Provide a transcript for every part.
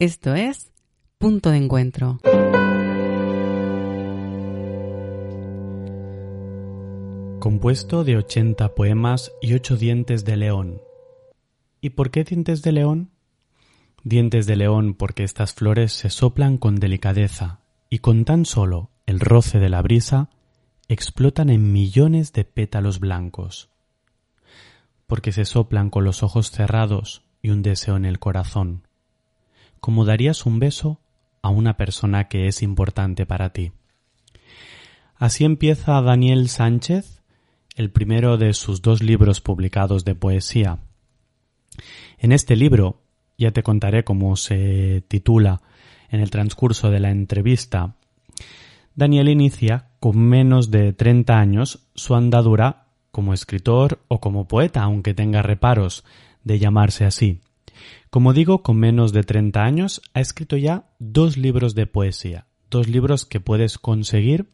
Esto es Punto de Encuentro. Compuesto de 80 poemas y 8 dientes de león. ¿Y por qué dientes de león? Dientes de león porque estas flores se soplan con delicadeza y con tan solo el roce de la brisa explotan en millones de pétalos blancos. Porque se soplan con los ojos cerrados y un deseo en el corazón como darías un beso a una persona que es importante para ti. Así empieza Daniel Sánchez, el primero de sus dos libros publicados de poesía. En este libro, ya te contaré cómo se titula en el transcurso de la entrevista, Daniel inicia con menos de 30 años su andadura como escritor o como poeta, aunque tenga reparos de llamarse así. Como digo, con menos de 30 años ha escrito ya dos libros de poesía, dos libros que puedes conseguir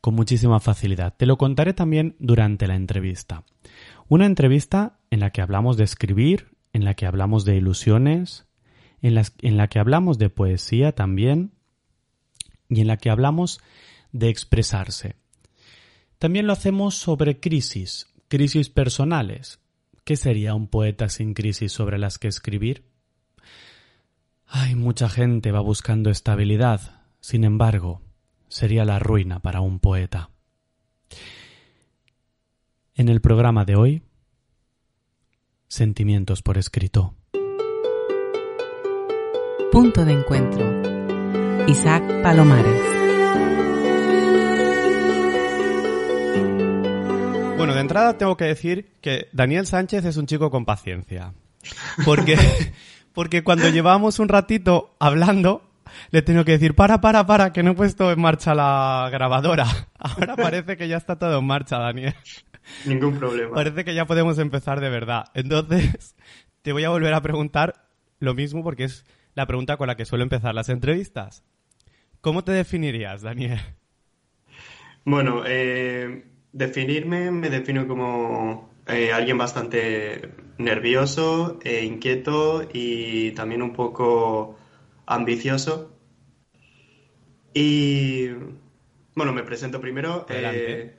con muchísima facilidad. Te lo contaré también durante la entrevista. Una entrevista en la que hablamos de escribir, en la que hablamos de ilusiones, en, en la que hablamos de poesía también y en la que hablamos de expresarse. También lo hacemos sobre crisis, crisis personales. ¿Qué sería un poeta sin crisis sobre las que escribir? Hay mucha gente va buscando estabilidad, sin embargo, sería la ruina para un poeta. En el programa de hoy, Sentimientos por escrito. Punto de encuentro. Isaac Palomares. Bueno, de entrada tengo que decir que Daniel Sánchez es un chico con paciencia. Porque porque cuando llevamos un ratito hablando, le he tenido que decir, para, para, para, que no he puesto en marcha la grabadora. Ahora parece que ya está todo en marcha, Daniel. Ningún problema. Parece que ya podemos empezar de verdad. Entonces, te voy a volver a preguntar lo mismo porque es la pregunta con la que suelo empezar las entrevistas. ¿Cómo te definirías, Daniel? Bueno, eh, definirme me defino como eh, alguien bastante nervioso, e inquieto y también un poco ambicioso. Y bueno, me presento primero. Eh,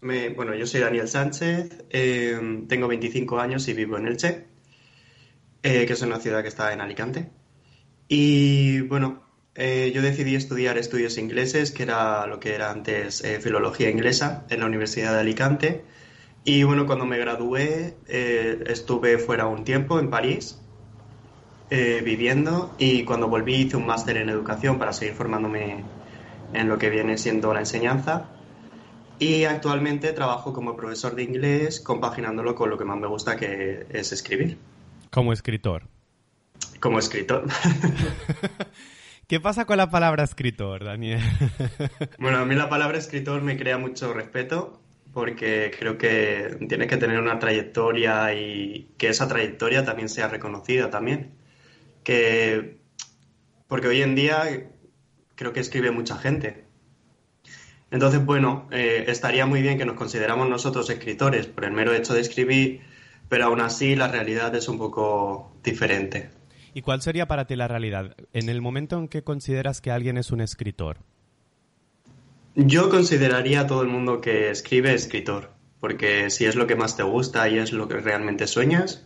bueno, yo soy Daniel Sánchez, eh, tengo 25 años y vivo en Elche, que es una ciudad que está en Alicante. Y bueno, yo decidí estudiar estudios ingleses, que era lo que era antes filología inglesa, en la Universidad de Alicante. Y bueno, cuando me gradué eh, estuve fuera un tiempo en París eh, viviendo y cuando volví hice un máster en educación para seguir formándome en lo que viene siendo la enseñanza. Y actualmente trabajo como profesor de inglés compaginándolo con lo que más me gusta que es escribir. Como escritor. Como escritor. ¿Qué pasa con la palabra escritor, Daniel? bueno, a mí la palabra escritor me crea mucho respeto porque creo que tiene que tener una trayectoria y que esa trayectoria también sea reconocida también. Que, porque hoy en día creo que escribe mucha gente. Entonces, bueno, eh, estaría muy bien que nos consideramos nosotros escritores por el mero hecho de escribir, pero aún así la realidad es un poco diferente. ¿Y cuál sería para ti la realidad? En el momento en que consideras que alguien es un escritor, yo consideraría a todo el mundo que escribe escritor, porque si es lo que más te gusta y es lo que realmente sueñas,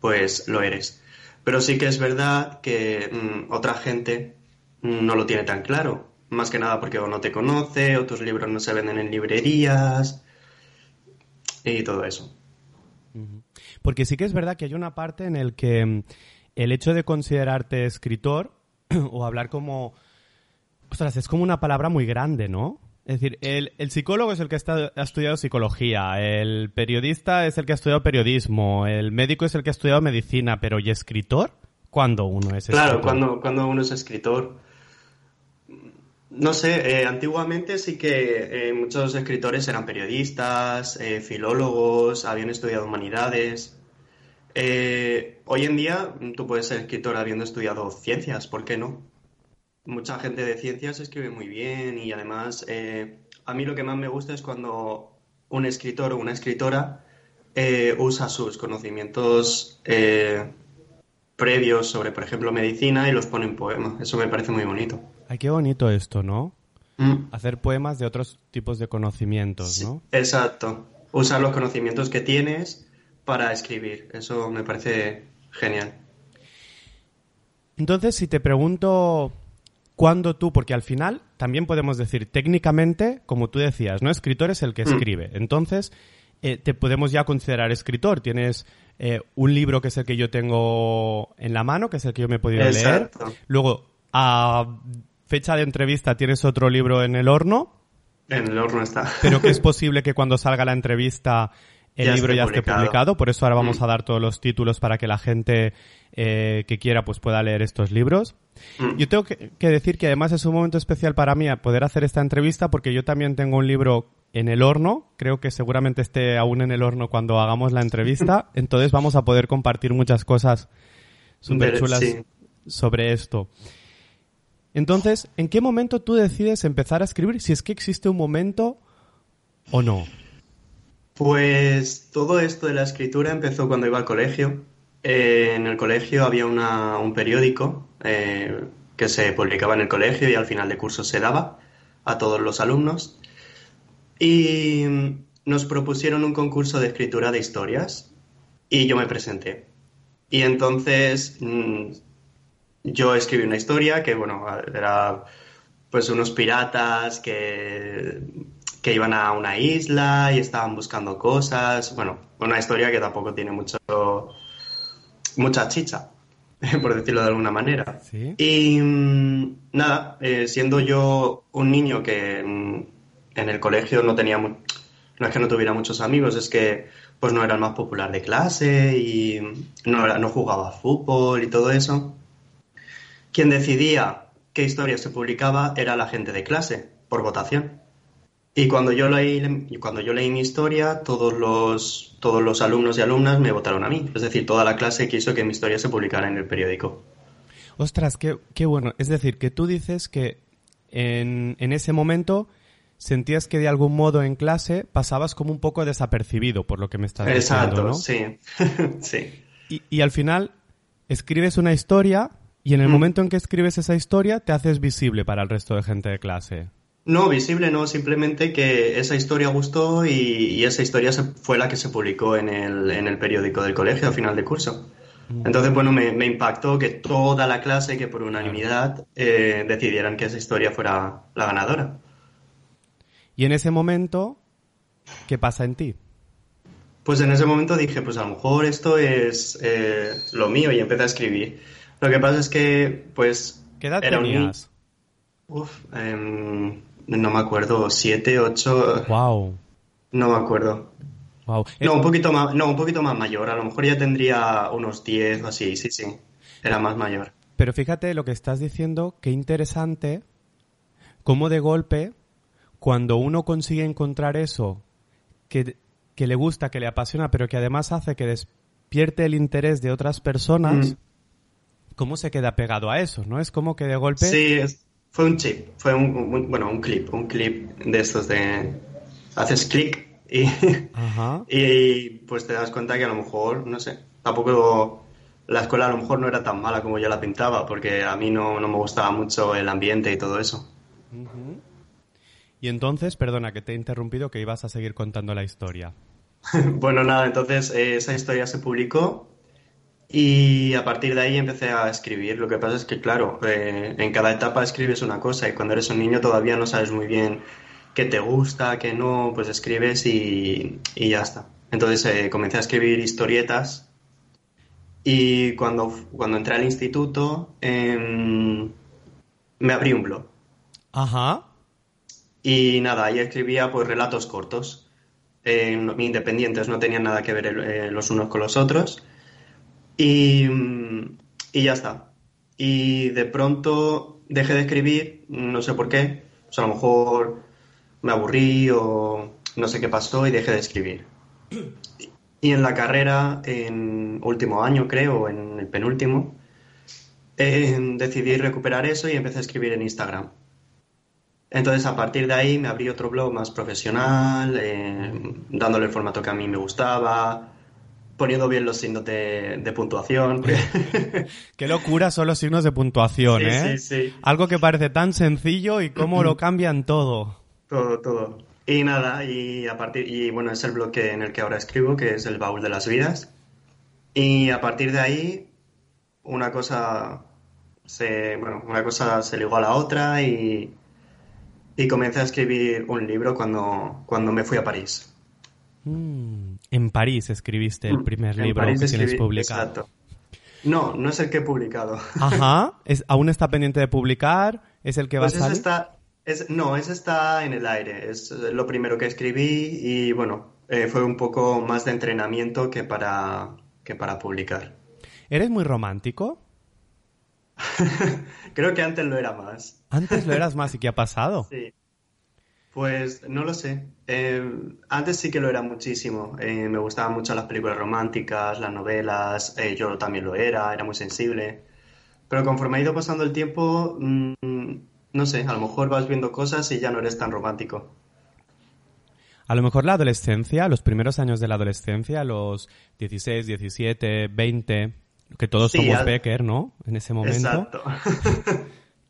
pues lo eres. Pero sí que es verdad que mm, otra gente no lo tiene tan claro, más que nada porque o no te conoce, o tus libros no se venden en librerías y todo eso. Porque sí que es verdad que hay una parte en el que mm, el hecho de considerarte escritor o hablar como Ostras, es como una palabra muy grande, ¿no? Es decir, el, psicólogo es el que ha estudiado psicología, el periodista es el que ha estudiado periodismo, el médico es el que ha estudiado medicina, pero ¿y escritor? cuando uno es escritor. Claro, cuando, cuando uno es escritor. No sé, eh, antiguamente sí que eh, muchos escritores eran periodistas, eh, filólogos, habían estudiado humanidades. Hoy en día tú puedes ser escritor habiendo estudiado ciencias, ¿por qué no? Mucha gente de ciencias escribe muy bien y además a mí lo que más me gusta es cuando un escritor o una escritora usa sus conocimientos previos sobre, por ejemplo, medicina y los pone en poemas. Eso me parece muy bonito. Ay, qué bonito esto, ¿no? Mm. Hacer poemas de otros tipos de conocimientos, ¿no? exacto. Usar los conocimientos que tienes para escribir. Eso me parece genial. Entonces, si te pregunto cuándo tú, porque al final también podemos decir técnicamente, como tú decías, ¿no? Escritor es el que mm. escribe. Entonces, eh, te podemos ya considerar escritor. Tienes eh, un libro que es el que yo tengo en la mano, que es el que yo me he podido leer. Luego, a fecha de entrevista tienes otro libro en el horno. En el horno está. Pero que es posible que cuando salga la entrevista el libro ya esté publicado. Por eso ahora vamos mm. a dar todos los títulos para que la gente eh, que quiera pues pueda leer estos libros. Mm. Yo tengo que, decir que además es un momento especial para mí poder hacer esta entrevista porque yo también tengo un libro en el horno. Creo que seguramente esté aún en el horno cuando hagamos la entrevista. Entonces vamos a poder compartir muchas cosas súper chulas sobre esto. Entonces, ¿en qué momento tú decides empezar a escribir? Si es que existe un momento o no. Pues todo esto de la escritura empezó cuando iba al colegio. Eh, en el colegio había un periódico eh, que se publicaba en el colegio y al final de curso se daba a todos los alumnos. Y nos propusieron un concurso de escritura de historias y yo me presenté. Y entonces mm, yo escribí una historia que, bueno, era pues unos piratas que, que iban a una isla y estaban buscando cosas. Bueno, una historia que tampoco tiene mucho, mucha chicha, por decirlo de alguna manera. Y mm, nada, eh, siendo yo un niño que en el colegio no tenía, no es que no tuviera muchos amigos, es que pues no era el más popular de clase y no, no jugaba fútbol y todo eso. Quien decidía qué historia se publicaba era la gente de clase, por votación. Y cuando yo leí, cuando yo leí mi historia, todos los, todos los alumnos y alumnas me votaron a mí. Es decir, toda la clase quiso que mi historia se publicara en el periódico. Ostras, qué, qué bueno. Es decir, que tú dices que en, en, ese momento sentías que de algún modo en clase pasabas como un poco desapercibido por lo que me estás diciendo, ¿no? sí. sí. Y, y al final escribes una historia y en el mm. momento en que escribes esa historia, te haces visible para el resto de gente de clase. No, visible no, simplemente que esa historia gustó y, esa historia fue la que se publicó en el, periódico del colegio a final de curso. Mm. Entonces, bueno, me, impactó que toda la clase, que por unanimidad, eh, decidieran que esa historia fuera la ganadora. Y en ese momento, ¿qué pasa en ti? Pues en ese momento dije, pues a lo mejor esto es eh, lo mío y empecé a escribir. Lo que pasa es que, pues... ¿Qué edad tenías? Uf, em, no me acuerdo, siete, ocho... Wow. No me acuerdo. Wow. No, un poquito más, no, un poquito más mayor. A lo mejor ya tendría unos diez o así, sí, sí. Era más mayor. Pero fíjate lo que estás diciendo, qué interesante, cómo de golpe, cuando uno consigue encontrar eso que, que le gusta, que le apasiona, pero que además hace que despierte el interés de otras personas, mm cómo se queda pegado a eso, ¿no? Es como que de golpe... Sí, fue un chip, fue un, bueno, un clip, un clip de estos de... Haces clic y, y pues te das cuenta que a lo mejor, no sé, tampoco la escuela a lo mejor no era tan mala como yo la pintaba, porque a mí no, me gustaba mucho el ambiente y todo eso. Y entonces, perdona que te he interrumpido, que ibas a seguir contando la historia. bueno, nada, entonces eh, esa historia se publicó y a partir de ahí empecé a escribir. Lo que pasa es que, claro, eh, en cada etapa escribes una cosa y cuando eres un niño todavía no sabes muy bien qué te gusta, qué no, pues escribes y, ya está. Entonces eh, comencé a escribir historietas y cuando, cuando entré al instituto em, me abrí un blog. Ajá. Y nada, ahí escribía pues relatos cortos, eh, independientes, no tenían nada que ver los unos con los otros. Y y ya está. Y de pronto dejé de escribir, no sé por qué, o sea, a lo mejor me aburrí o no sé qué pasó y dejé de escribir. Y en la carrera, en último año creo, en el penúltimo, eh, decidí recuperar eso y empecé a escribir en Instagram. Entonces, a partir de ahí me abrí otro blog más profesional, eh, dándole el formato que a mí me gustaba, poniendo bien los signos de, puntuación. Qué locura son los signos de puntuación, ¿eh? Sí, sí. Algo que parece tan sencillo y cómo lo cambian todo. Todo, todo. Y nada, y a partir, y bueno, es el blog en el que ahora escribo, que es el baúl de las vidas. Y a partir de ahí, una cosa se, bueno, una cosa se ligó a la otra y y comencé a escribir un libro cuando, cuando me fui a París. Mm, en París escribiste el mm, primer libro que tienes publicado. Exacto. No, no es el que he publicado. Ajá, ¿Es, ¿aún está pendiente de publicar? ¿Es el que va a pues salir? Está, es, no, ese está en el aire. Es lo primero que escribí y bueno, eh, fue un poco más de entrenamiento que para, que para publicar. ¿Eres muy romántico? Creo que antes lo era más. Antes lo eras más, ¿y qué ha pasado? Sí. Pues no lo sé. Eh, antes sí que lo era muchísimo. Eh, me gustaban mucho las películas románticas, las novelas. Eh, yo también lo era, era muy sensible. Pero conforme ha ido pasando el tiempo, mm, no sé, a lo mejor vas viendo cosas y ya no eres tan romántico. A lo mejor la adolescencia, los primeros años de la adolescencia, los 16, 17, 20, que todos somos Becker, ¿no? En ese momento. Exacto.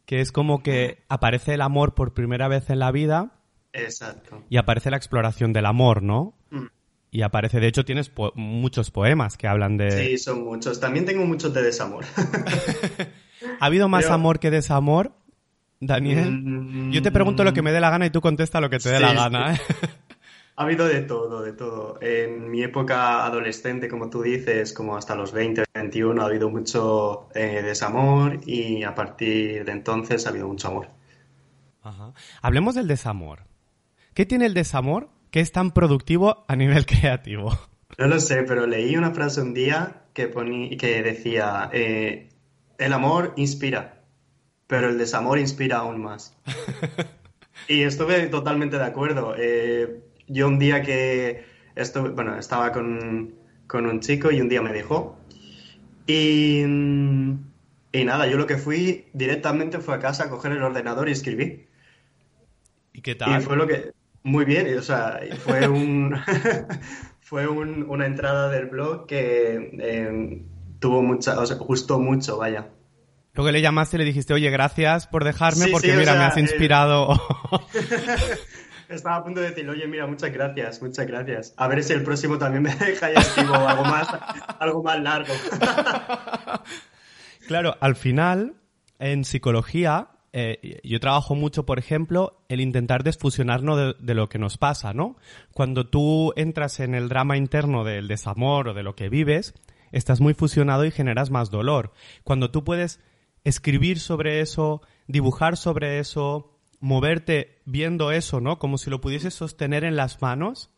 que es como que aparece el amor por primera vez en la vida. Exacto. Y aparece la exploración del amor, ¿no? Mm. Y aparece, de hecho, tienes muchos poemas que hablan de... Sí, son muchos. También tengo muchos de desamor. ¿Ha habido más amor que desamor, Daniel? Mm, Yo te pregunto lo que me dé la gana y tú contesta lo que te dé la gana. ¿eh? Ha habido de todo, de todo. En mi época adolescente, como tú dices, como hasta los 20, 21, ha habido mucho eh, desamor y a partir de entonces ha habido mucho amor. Hablemos del desamor. ¿Qué tiene el desamor que es tan productivo a nivel creativo? No lo sé, pero leí una frase un día que, que decía, eh, el amor inspira, pero el desamor inspira aún más. y estuve totalmente de acuerdo. Eh, yo un día que estuve, bueno, estaba con, un chico y un día me dejó. Y, y nada, yo lo que fui directamente fue a casa a coger el ordenador y escribí. ¿Y qué tal? Y fue lo que... Muy bien, o sea, fue un... fue una entrada del blog que em, tuvo mucha... O sea, gustó mucho, vaya. Luego le llamaste y le dijiste, oye, gracias por dejarme porque mira, me has inspirado. Estaba a punto de decir, oye, mira, muchas gracias, muchas gracias. A ver si el próximo también me deja y escribo algo más, algo más largo. claro, al final, en psicología, eh, yo trabajo mucho, por ejemplo, el intentar desfusionarnos de, lo que nos pasa, ¿no? Cuando tú entras en el drama interno del desamor o de lo que vives, estás muy fusionado y generas más dolor. Cuando tú puedes escribir sobre eso, dibujar sobre eso, moverte viendo eso, ¿no? Como si lo pudieses sostener en las manos,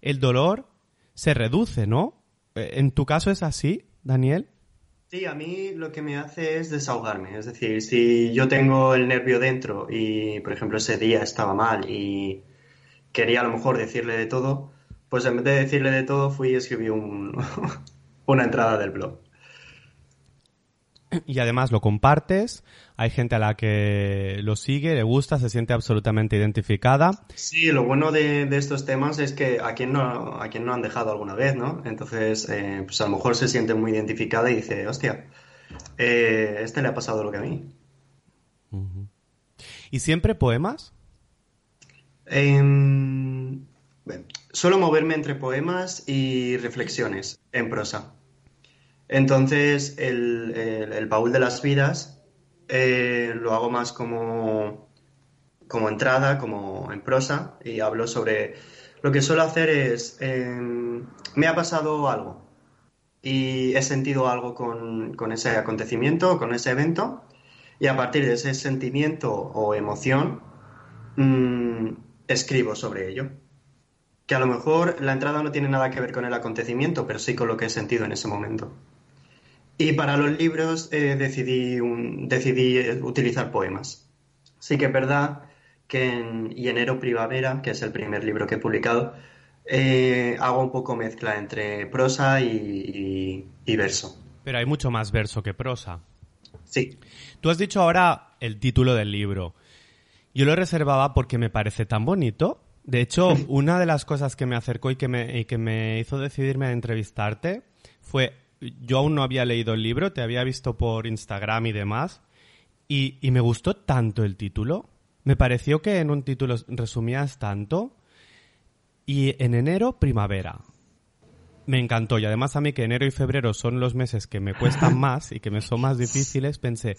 el dolor se reduce, ¿no? Eh, ¿En tu caso es así, Daniel? Sí, a mí lo que me hace es desahogarme. Es decir, si yo tengo el nervio dentro y, por ejemplo, ese día estaba mal y quería a lo mejor decirle de todo, pues en vez de decirle de todo fui y escribí un, una entrada del blog y además lo compartes, hay gente a la que lo sigue, le gusta, se siente absolutamente identificada. Sí, lo bueno de, estos temas es que a quien no, a quien no han dejado alguna vez, ¿no? Entonces, eh, pues a lo mejor se siente muy identificada y dice, hostia, eh, este le ha pasado lo que a mí. ¿Y siempre poemas? Eh, suelo moverme entre poemas y reflexiones en prosa. Entonces, el, baúl de las vidas eh, lo hago más como, como entrada, como en prosa, y hablo sobre... Lo que suelo hacer es, em, me ha pasado algo y he sentido algo con, ese acontecimiento, con ese evento, y a partir de ese sentimiento o emoción, mm, escribo sobre ello. Que a lo mejor la entrada no tiene nada que ver con el acontecimiento, pero sí con lo que he sentido en ese momento. Y para los libros eh, decidí, decidí eh, utilizar poemas. Sí que es verdad que en y enero primavera, que es el primer libro que he publicado, eh, hago un poco mezcla entre prosa y, verso. Pero hay mucho más verso que prosa. Sí. Tú has dicho ahora el título del libro. Yo lo reservaba porque me parece tan bonito. De hecho, una de las cosas que me acercó y que me, y que me hizo decidirme a entrevistarte fue, yo aún no había leído el libro, te había visto por Instagram y demás, y, y me gustó tanto el título me pareció que en un título resumías tanto. Y en enero, primavera. Me encantó. Y además a mí que enero y febrero son los meses que me cuestan más y que me son más difíciles, pensé,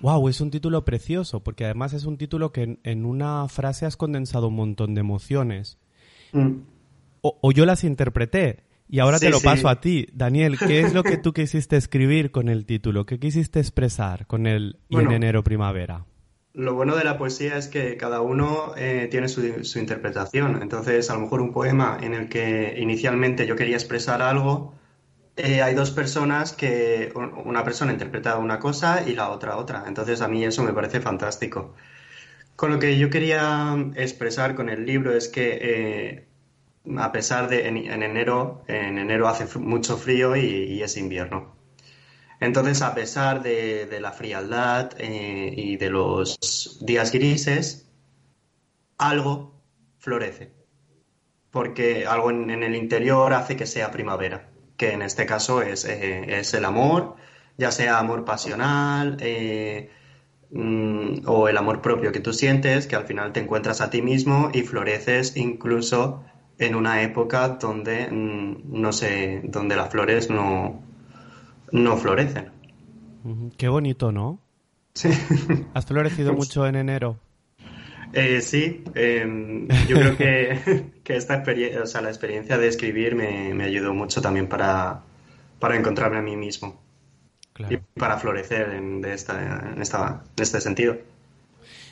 wow, es un título precioso, porque además es un título que en, una frase has condensado un montón de emociones. Mm. O, yo las interpreté. Y ahora te lo paso a ti, Daniel. ¿Qué es lo que tú quisiste escribir con el título? ¿Qué quisiste expresar con el y en enero primavera? Lo bueno de la poesía es que cada uno eh, tiene su, interpretación. Entonces, a lo mejor un poema en el que inicialmente yo quería expresar algo, eh, hay dos personas que una persona interpreta una cosa y la otra otra. Entonces, a mí eso me parece fantástico. Con lo que yo quería expresar con el libro es que eh, a pesar de en, enero, en enero hace mucho frío y es invierno. Entonces, a pesar de, la frialdad eh, y de los días grises, algo florece, porque algo en, el interior hace que sea primavera, que en este caso es, eh, el amor, ya sea amor pasional eh, mm, o el amor propio que tú sientes, que al final te encuentras a ti mismo y floreces incluso en una época donde, mm, no sé, donde las flores no, no florecen. Qué bonito, ¿no? Sí. ¿Has florecido mucho en enero? Eh, sí, em, yo creo que, esta experiencia, o sea, la experiencia de escribir me, ayudó mucho también para, encontrarme a mí mismo y para florecer en, de esta, en, esta, en este sentido.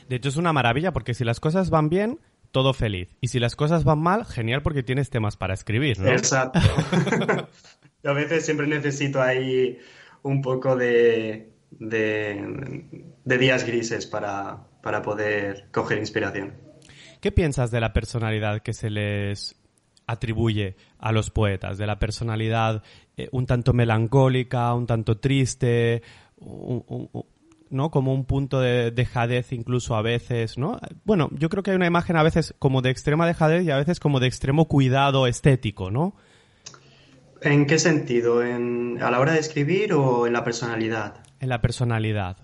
De hecho, es una maravilla porque si las cosas van bien, todo feliz. Y si las cosas van mal, genial porque tienes temas para escribir, ¿no? Exacto. a veces siempre necesito ahí un poco de, de, días grises para, para poder coger inspiración. ¿Qué piensas de la personalidad que se les atribuye a los poetas? De la personalidad eh, un tanto melancólica, un tanto triste, ¿no? Como un punto de dejadez incluso a veces, ¿no? Bueno, yo creo que hay una imagen a veces como de extrema dejadez y a veces como de extremo cuidado estético, ¿no? ¿En qué sentido? ¿En, ¿A la hora de escribir o en la personalidad? En la personalidad.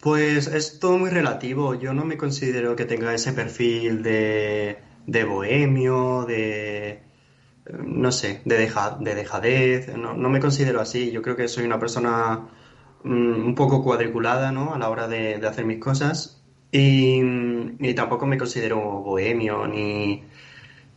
Pues es todo muy relativo. Yo no me considero que tenga ese perfil de, de bohemio, de, no sé, de, de dejadez. No, me considero así. Yo creo que soy una persona un poco cuadriculada, ¿no? A la hora de, hacer mis cosas. Y, y, tampoco me considero bohemio ni,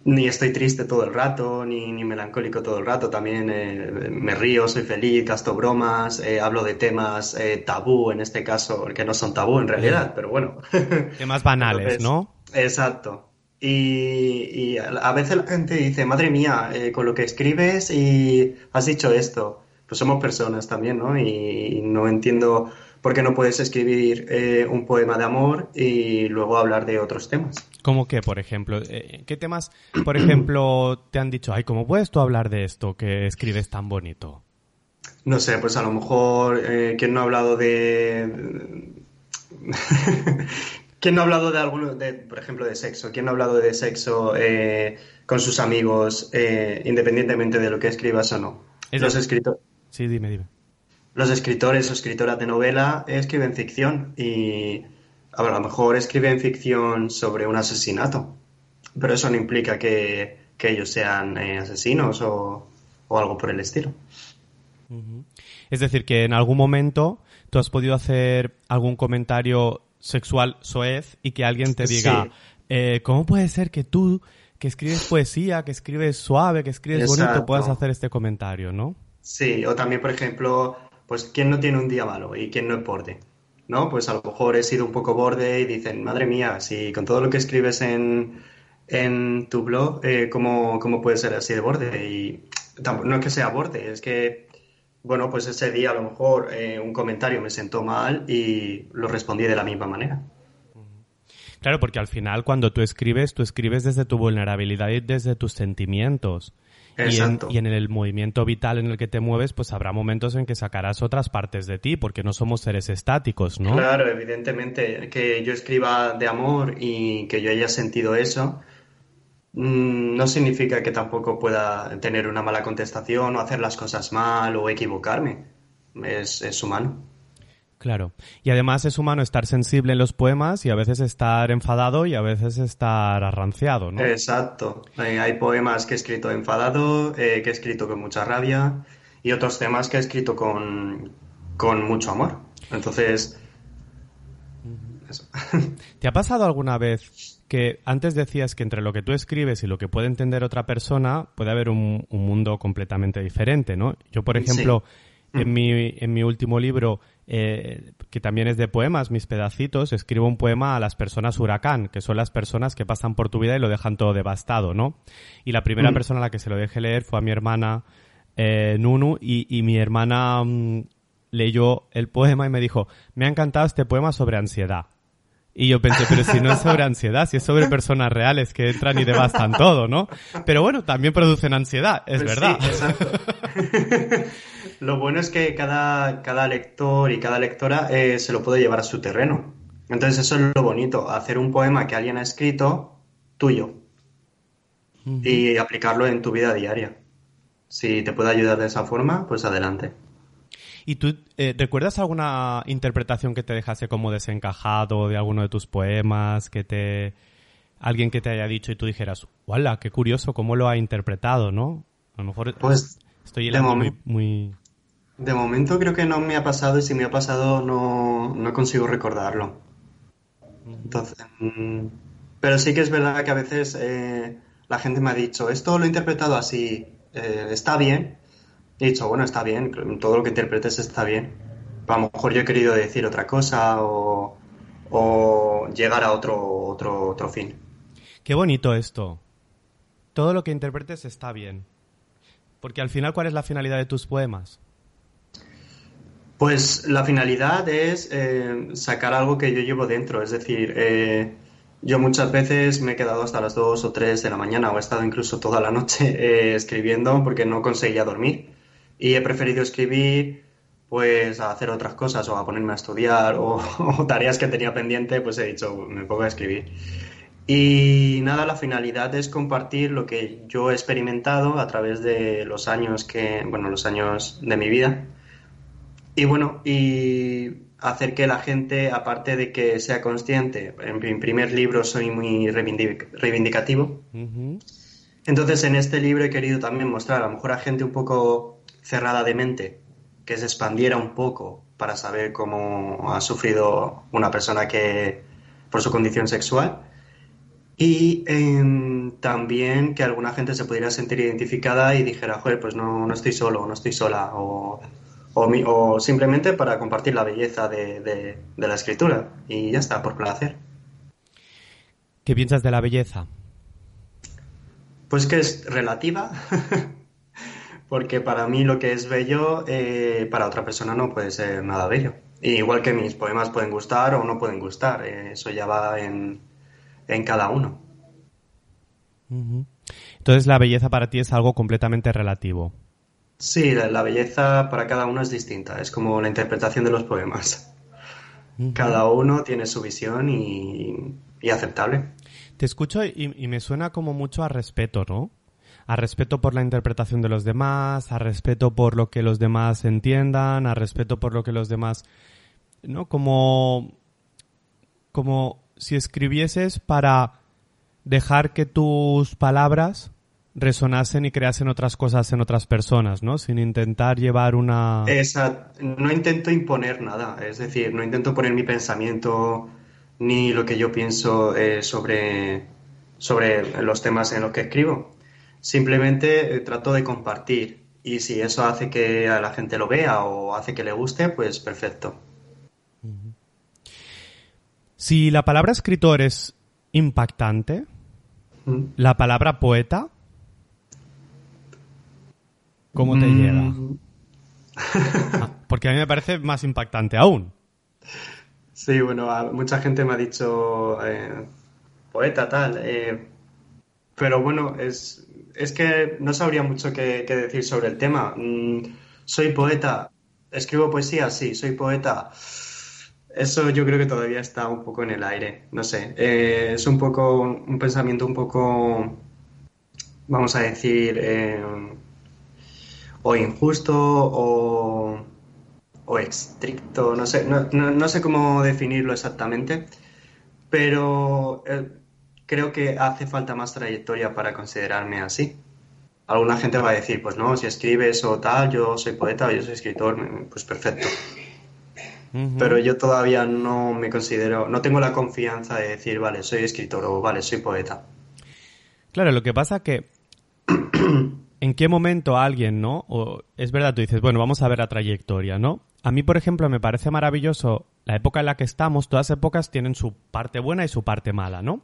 ni estoy triste todo el rato, ni, ni melancólico todo el rato. También eh, me río, soy feliz, gasto bromas, eh, hablo de temas eh, tabú en este caso, que no son tabú en realidad, pero bueno. Temas banales, ¿no? Exacto. Y, a veces la gente dice, madre mía, con lo que escribes y has dicho esto. Pues somos personas también, ¿no? y no entiendo por qué no puedes escribir un poema de amor y luego hablar de otros temas. ¿Cómo que, por ejemplo? Eh, ¿Qué temas, por ejemplo, te han dicho, ay, ¿cómo puedes tú hablar de esto que escribes tan bonito? No sé, pues a lo mejor, eh, ¿quién no ha hablado de... ¿Quién no ha hablado de alguno, de, por ejemplo, de sexo? ¿Quién no ha hablado de sexo eh, con sus amigos, independientemente de lo que escribas o no? Los escritores. Sí, dime, dime. Los escritores o escritoras de novela escriben ficción y a lo mejor escriben ficción sobre un asesinato, pero eso no implica que, ellos sean eh, asesinos o, algo por el estilo. Es decir, que en algún momento tú has podido hacer algún comentario sexual soez y que alguien te diga, eh, ¿cómo puede ser que tú, que escribes poesía, que escribes suave, que escribes bonito, puedas hacer este comentario, ¿no? Sí, o también, por ejemplo, pues, ¿quién no tiene un día malo y quién no es borde? ¿no? Pues a lo mejor he sido un poco borde y dicen, madre mía, si con todo lo que escribes en, en tu blog, eh, ¿cómo, ¿cómo, puede ser así de borde? Y no es que sea borde, es que bueno, pues ese día a lo mejor eh, un comentario me sentó mal y lo respondí de la misma manera. Claro, porque al final cuando tú escribes, tú escribes desde tu vulnerabilidad y desde tus sentimientos. Exacto. Y en, el movimiento vital en el que te mueves, pues habrá momentos en que sacarás otras partes de ti, porque no somos seres estáticos, ¿no? Claro, evidentemente, que yo escriba de amor y que yo haya sentido eso, mm, no significa que tampoco pueda tener una mala contestación o hacer las cosas mal o equivocarme. Es, es humano. Claro. Y además es humano estar sensible en los poemas y a veces estar enfadado y a veces estar arranciado, ¿no? Exacto. Eh, hay poemas que he escrito enfadado, eh, que he escrito con mucha rabia y otros temas que he escrito con, con mucho amor. Entonces... Eso. ¿Te ha pasado alguna vez que antes decías que entre lo que tú escribes y lo que puede entender otra persona puede haber un, un mundo completamente diferente, ¿no? Yo, por ejemplo, Sí. en, mi, en mi último libro eh, que también es de poemas, mis pedacitos, escribo un poema a las personas huracán, que son las personas que pasan por tu vida y lo dejan todo devastado, ¿no? Y la primera Mm. persona a la que se lo dejé leer fue a mi hermana eh, Nunu y, y mi hermana mm, leyó el poema y me dijo, me ha encantado este poema sobre ansiedad. Y yo pensé, pero si no es sobre ansiedad, si es sobre personas reales que entran y devastan todo, ¿no? Pero bueno, también producen ansiedad, es Pues verdad. sí, exacto. Lo bueno es que cada, cada lector y cada lectora eh, se lo puede llevar a su terreno. Entonces eso es lo bonito, hacer un poema que alguien ha escrito tuyo y aplicarlo en tu vida diaria. Si te puede ayudar de esa forma, pues adelante. ¿Y tú eh, recuerdas alguna interpretación que te dejase como desencajado de alguno de tus poemas? Que te. Alguien que te haya dicho y tú dijeras, ¡Wala! ¡Qué curioso cómo lo ha interpretado, ¿no? A lo mejor Pues estoy de muy, muy. de momento creo que no me ha pasado y si me ha pasado no, no consigo recordarlo. Entonces, mm, pero sí que es verdad que a veces eh, la gente me ha dicho, esto lo he interpretado así, eh, está bien. He dicho, bueno, está bien, todo lo que interpretes está bien. A lo mejor yo he querido decir otra cosa o, o llegar a otro, otro, otro fin. Qué bonito esto. Todo lo que interpretes está bien. Porque al final, ¿cuál es la finalidad de tus poemas? Pues la finalidad es eh, sacar algo que yo llevo dentro, es decir, eh, yo muchas veces me he quedado hasta las 2 o 3 de la mañana o he estado incluso toda la noche eh, escribiendo porque no conseguía dormir y he preferido escribir pues a hacer otras cosas o a ponerme a estudiar o, o tareas que tenía pendiente, pues he dicho, me pongo a escribir. Y nada, la finalidad es compartir lo que yo he experimentado a través de los años que, bueno, los años de mi vida. Y bueno, y hacer que la gente, aparte de que sea consciente, en mi primer libro soy muy reivindic- reivindicativo, Ujú. entonces en este libro he querido también mostrar a lo mejor a gente un poco cerrada de mente, que se expandiera un poco para saber cómo ha sufrido una persona que por su condición sexual. Y em, también que alguna gente se pudiera sentir identificada y dijera, joder, pues no, no estoy solo, no estoy sola, o, o, mi- o simplemente para compartir la belleza de, de- de la escritura. Y ya está, por placer. ¿Qué piensas de la belleza? Pues que es relativa, porque para mí lo que es bello, eh, para otra persona no puede ser nada bello. Y igual que mis poemas pueden gustar o no pueden gustar, eh, eso ya va en, en cada uno. Entonces la belleza para ti es algo completamente relativo. Sí, la, la belleza para cada uno es distinta, es como la interpretación de los poemas. Cada uno tiene su visión y, y aceptable. Te escucho y, y me suena como mucho a respeto, ¿no? A respeto por la interpretación de los demás, a respeto por lo que los demás entiendan, a respeto por lo que los demás, ¿no? Como, como si escribieses para dejar que tus palabras resonasen y creasen otras cosas en otras personas, ¿no? Sin intentar llevar una... Esa, no intento imponer nada, es decir, no intento poner mi pensamiento ni lo que yo pienso eh, sobre, sobre los temas en los que escribo. Simplemente eh, trato de compartir y si eso hace que a la gente lo vea o hace que le guste, pues perfecto. Si la palabra escritor es impactante, Mm. la palabra poeta, ¿cómo te Mm, llega? Ah, porque a mí me parece más impactante aún. Sí, bueno, mucha gente me ha dicho eh, poeta, tal. Eh, pero bueno, es, es que no sabría mucho qué, decir sobre el tema. Mm, soy poeta, escribo poesía, sí, soy poeta. Eso yo creo que todavía está un poco en el aire, no sé. Eh, es un poco un pensamiento un poco, vamos a decir, o injusto o o estricto, no sé, no, sé cómo definirlo exactamente, pero eh, creo que hace falta más trayectoria para considerarme así. Alguna gente va a decir, pues no, si escribes o tal, yo soy poeta o yo soy escritor, pues perfecto. Pero yo todavía no me considero, no tengo la confianza de decir, vale, soy escritor o vale, soy poeta. Claro, lo que pasa que en qué momento alguien, ¿no? O es verdad, tú dices, bueno, vamos a ver la trayectoria, ¿no? A mí, por ejemplo, me parece maravilloso la época en la que estamos. Todas épocas tienen su parte buena y su parte mala, ¿no?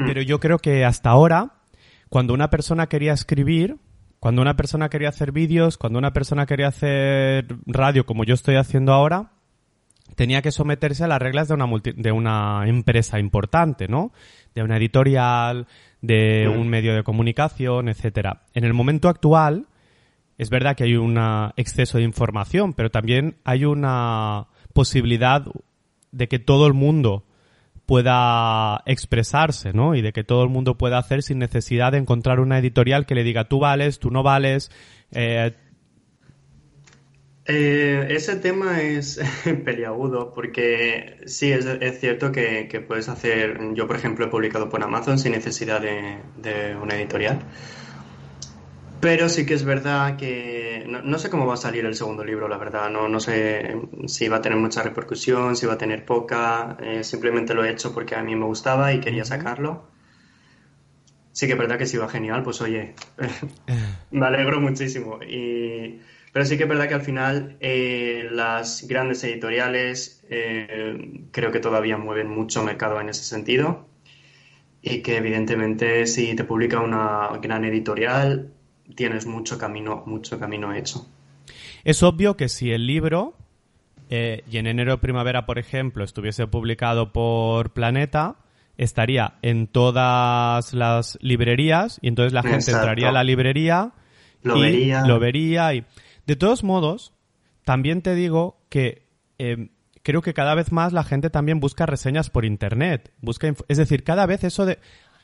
Mm. Pero yo creo que hasta ahora, cuando una persona quería escribir, cuando una persona quería hacer vídeos, cuando una persona quería hacer radio como yo estoy haciendo ahora, tenía que someterse a las reglas de una, de una empresa importante, ¿no? De una editorial, de mm. un medio de comunicación, etcétera. En el momento actual, es verdad que hay un exceso de información, pero también hay una posibilidad de que todo el mundo pueda expresarse, ¿no? Y de que todo el mundo pueda hacer sin necesidad de encontrar una editorial que le diga tú vales, tú no vales. Eh, eh, ese tema es peliagudo porque sí, es, cierto que, puedes hacer, yo por ejemplo he publicado por Amazon sin necesidad de una editorial. Pero sí que es verdad que no, sé cómo va a salir el segundo libro, la verdad. No, no sé si va a tener mucha repercusión, si va a tener poca. Eh, simplemente lo he hecho porque a mí me gustaba y quería sacarlo. Sí que es verdad que si va genial, pues oye, me alegro muchísimo. Y, pero sí que es verdad que al final eh, las grandes editoriales eh, creo que todavía mueven mucho mercado en ese sentido. Y que evidentemente si te publica una gran editorial, tienes mucho camino, mucho camino hecho. Es obvio que si el libro, eh, y en enero primavera, por ejemplo, estuviese publicado por Planeta, estaría en todas las librerías y entonces la gente entraría a la librería lo y vería. lo vería y de todos modos también te digo que eh, creo que cada vez más la gente también busca reseñas por internet busca es decir cada vez eso de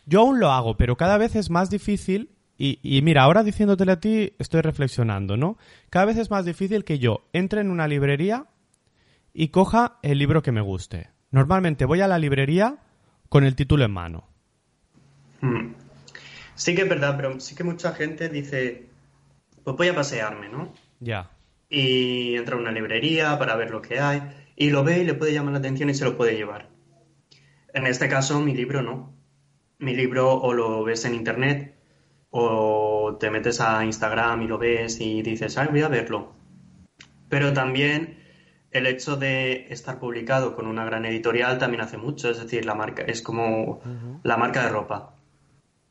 yo aún lo hago pero cada vez es más difícil y, mira, ahora diciéndotele a ti, estoy reflexionando, ¿no? Cada vez es más difícil que yo entre en una librería y coja el libro que me guste. Normalmente voy a la librería con el título en mano. Hmm. Sí que es verdad, pero sí que mucha gente dice, pues voy a pasearme, ¿no? Ya. Y entra a una librería para ver lo que hay y lo ve y le puede llamar la atención y se lo puede llevar. En este caso, mi libro no. Mi libro o lo ves en internet o te metes a Instagram y lo ves y dices, ay, voy a verlo. Pero también el hecho de estar publicado con una gran editorial también hace mucho, es decir, la marca es como la marca de ropa.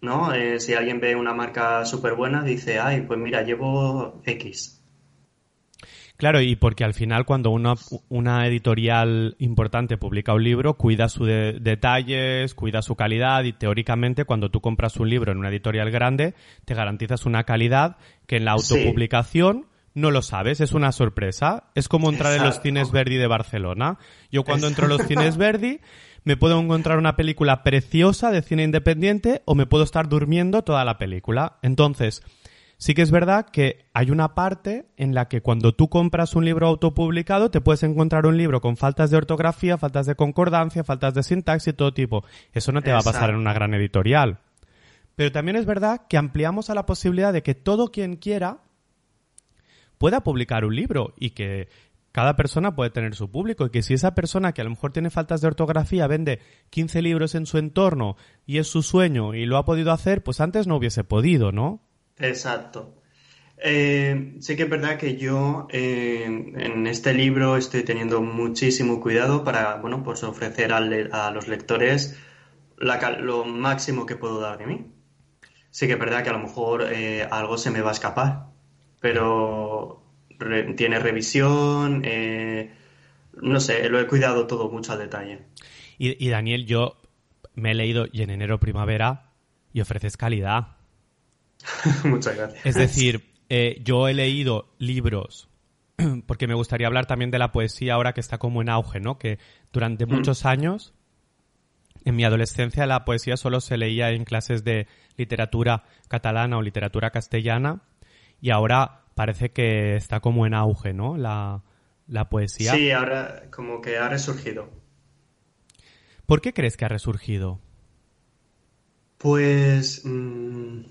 ¿No? Eh, si alguien ve una marca súper buena, dice, ay, pues mira, llevo X. Claro, y porque al final cuando una, una editorial importante publica un libro, cuida sus detalles, cuida su calidad y teóricamente cuando tú compras un libro en una editorial grande, te garantizas una calidad que en la autopublicación no lo sabes, es una sorpresa. Es como entrar en los cines Verdi de Barcelona. Yo cuando entro en los cines Verdi me puedo encontrar una película preciosa de cine independiente o me puedo estar durmiendo toda la película. Entonces, Sí que es verdad que hay una parte en la que cuando tú compras un libro autopublicado te puedes encontrar un libro con faltas de ortografía, faltas de concordancia, faltas de sintaxis y todo tipo. Eso no te va a pasar en una gran editorial. Pero también es verdad que ampliamos a la posibilidad de que todo quien quiera pueda publicar un libro y que cada persona puede tener su público y que si esa persona que a lo mejor tiene faltas de ortografía vende 15 libros en su entorno y es su sueño y lo ha podido hacer, pues antes no hubiese podido, ¿no? Exacto. Eh, sí que es verdad que yo eh, en este libro estoy teniendo muchísimo cuidado para, bueno, pues ofrecer a los lectores lo máximo que puedo dar de mí. Sí que es verdad que a lo mejor eh, algo se me va a escapar, pero tiene revisión, no sé, lo he cuidado todo mucho al detalle. Y, Daniel, yo me he leído y en enero primavera y ofreces calidad. Muchas gracias. Es decir, eh, yo he leído libros porque me gustaría hablar también de la poesía ahora que está como en auge, ¿no? Que durante mm. muchos años, en mi adolescencia, la poesía solo se leía en clases de literatura catalana o literatura castellana y ahora parece que está como en auge, ¿no? La, poesía. Sí, ahora como que ha resurgido. ¿Por qué crees que ha resurgido? Pues mm,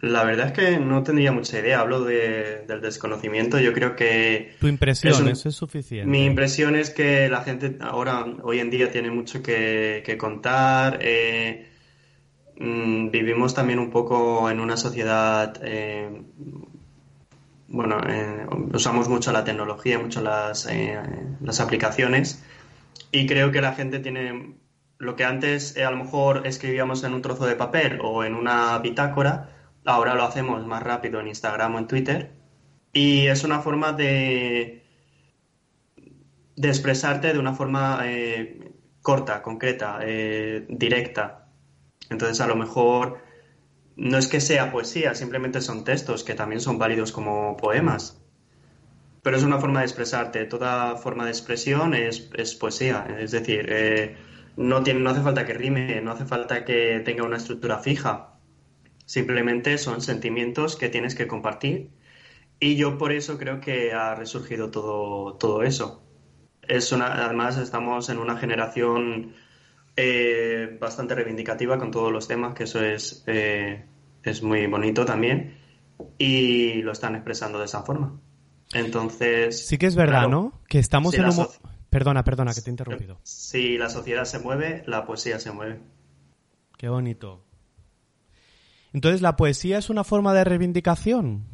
la verdad es que no tendría mucha idea. Hablo del desconocimiento. Yo creo que... Tu impresión, es eso es suficiente. Mi impresión es que la gente ahora, hoy en día, tiene mucho que, contar. Eh, mm, vivimos también un poco en una sociedad eh, bueno, eh, usamos mucho la tecnología, mucho las, las aplicaciones y creo que la gente tiene lo que antes a lo mejor escribíamos en un trozo de papel o en una bitácora, ahora lo hacemos más rápido en Instagram o en Twitter y es una forma de, de expresarte de una forma corta, concreta, directa. Entonces a lo mejor no es que sea poesía, simplemente son textos que también son válidos como poemas. Pero es una forma de expresarte. Toda forma de expresión es, poesía. Es decir, eh, no, tiene, no hace falta que rime, no hace falta que tenga una estructura fija. Simplemente son sentimientos que tienes que compartir. Y yo por eso creo que ha resurgido todo, todo eso. Es una, además, estamos en una generación eh, bastante reivindicativa con todos los temas, que eso es, eh, es muy bonito también, y lo están expresando de esa forma. Entonces... Sí que es verdad, ¿no? Que estamos en un... Perdona, perdona, que te he interrumpido. Si la sociedad se mueve, la poesía se mueve. Qué bonito. Entonces, ¿la poesía es una forma de reivindicación?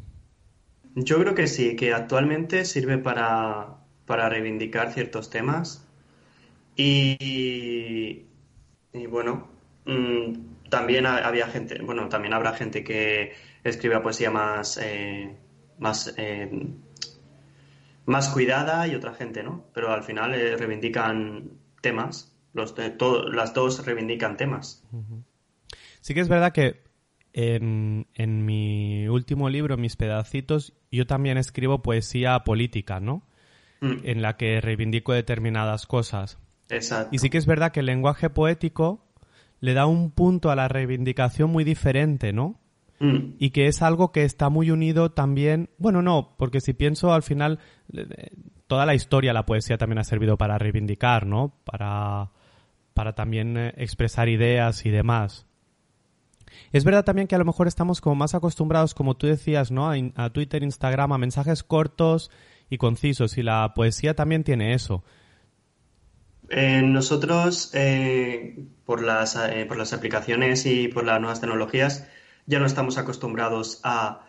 Yo creo que sí, que actualmente sirve para, para reivindicar ciertos temas y, y bueno, mm, también había gente, bueno, también habrá gente que escribe poesía más, eh, más, eh, más cuidada y otra gente, ¿no? Pero al final eh, reivindican temas, los las dos reivindican temas. Sí que es verdad que en, en, mi último libro, Mis pedacitos, yo también escribo poesía política, ¿no? Mm. En la que reivindico determinadas cosas. Y sí que es verdad que el lenguaje poético le da un punto a la reivindicación muy diferente, ¿no? Mm. Y que es algo que está muy unido también. Bueno, no, porque si pienso al final, toda la historia, la poesía también ha servido para reivindicar, ¿no? Para, para también eh, expresar ideas y demás. Es verdad también que a lo mejor estamos como más acostumbrados, como tú decías, ¿no? A, a Twitter, Instagram, a mensajes cortos y concisos. Y la poesía también tiene eso. Eh, nosotros, eh, por, las, eh, por las aplicaciones y por las nuevas tecnologías, ya no estamos acostumbrados a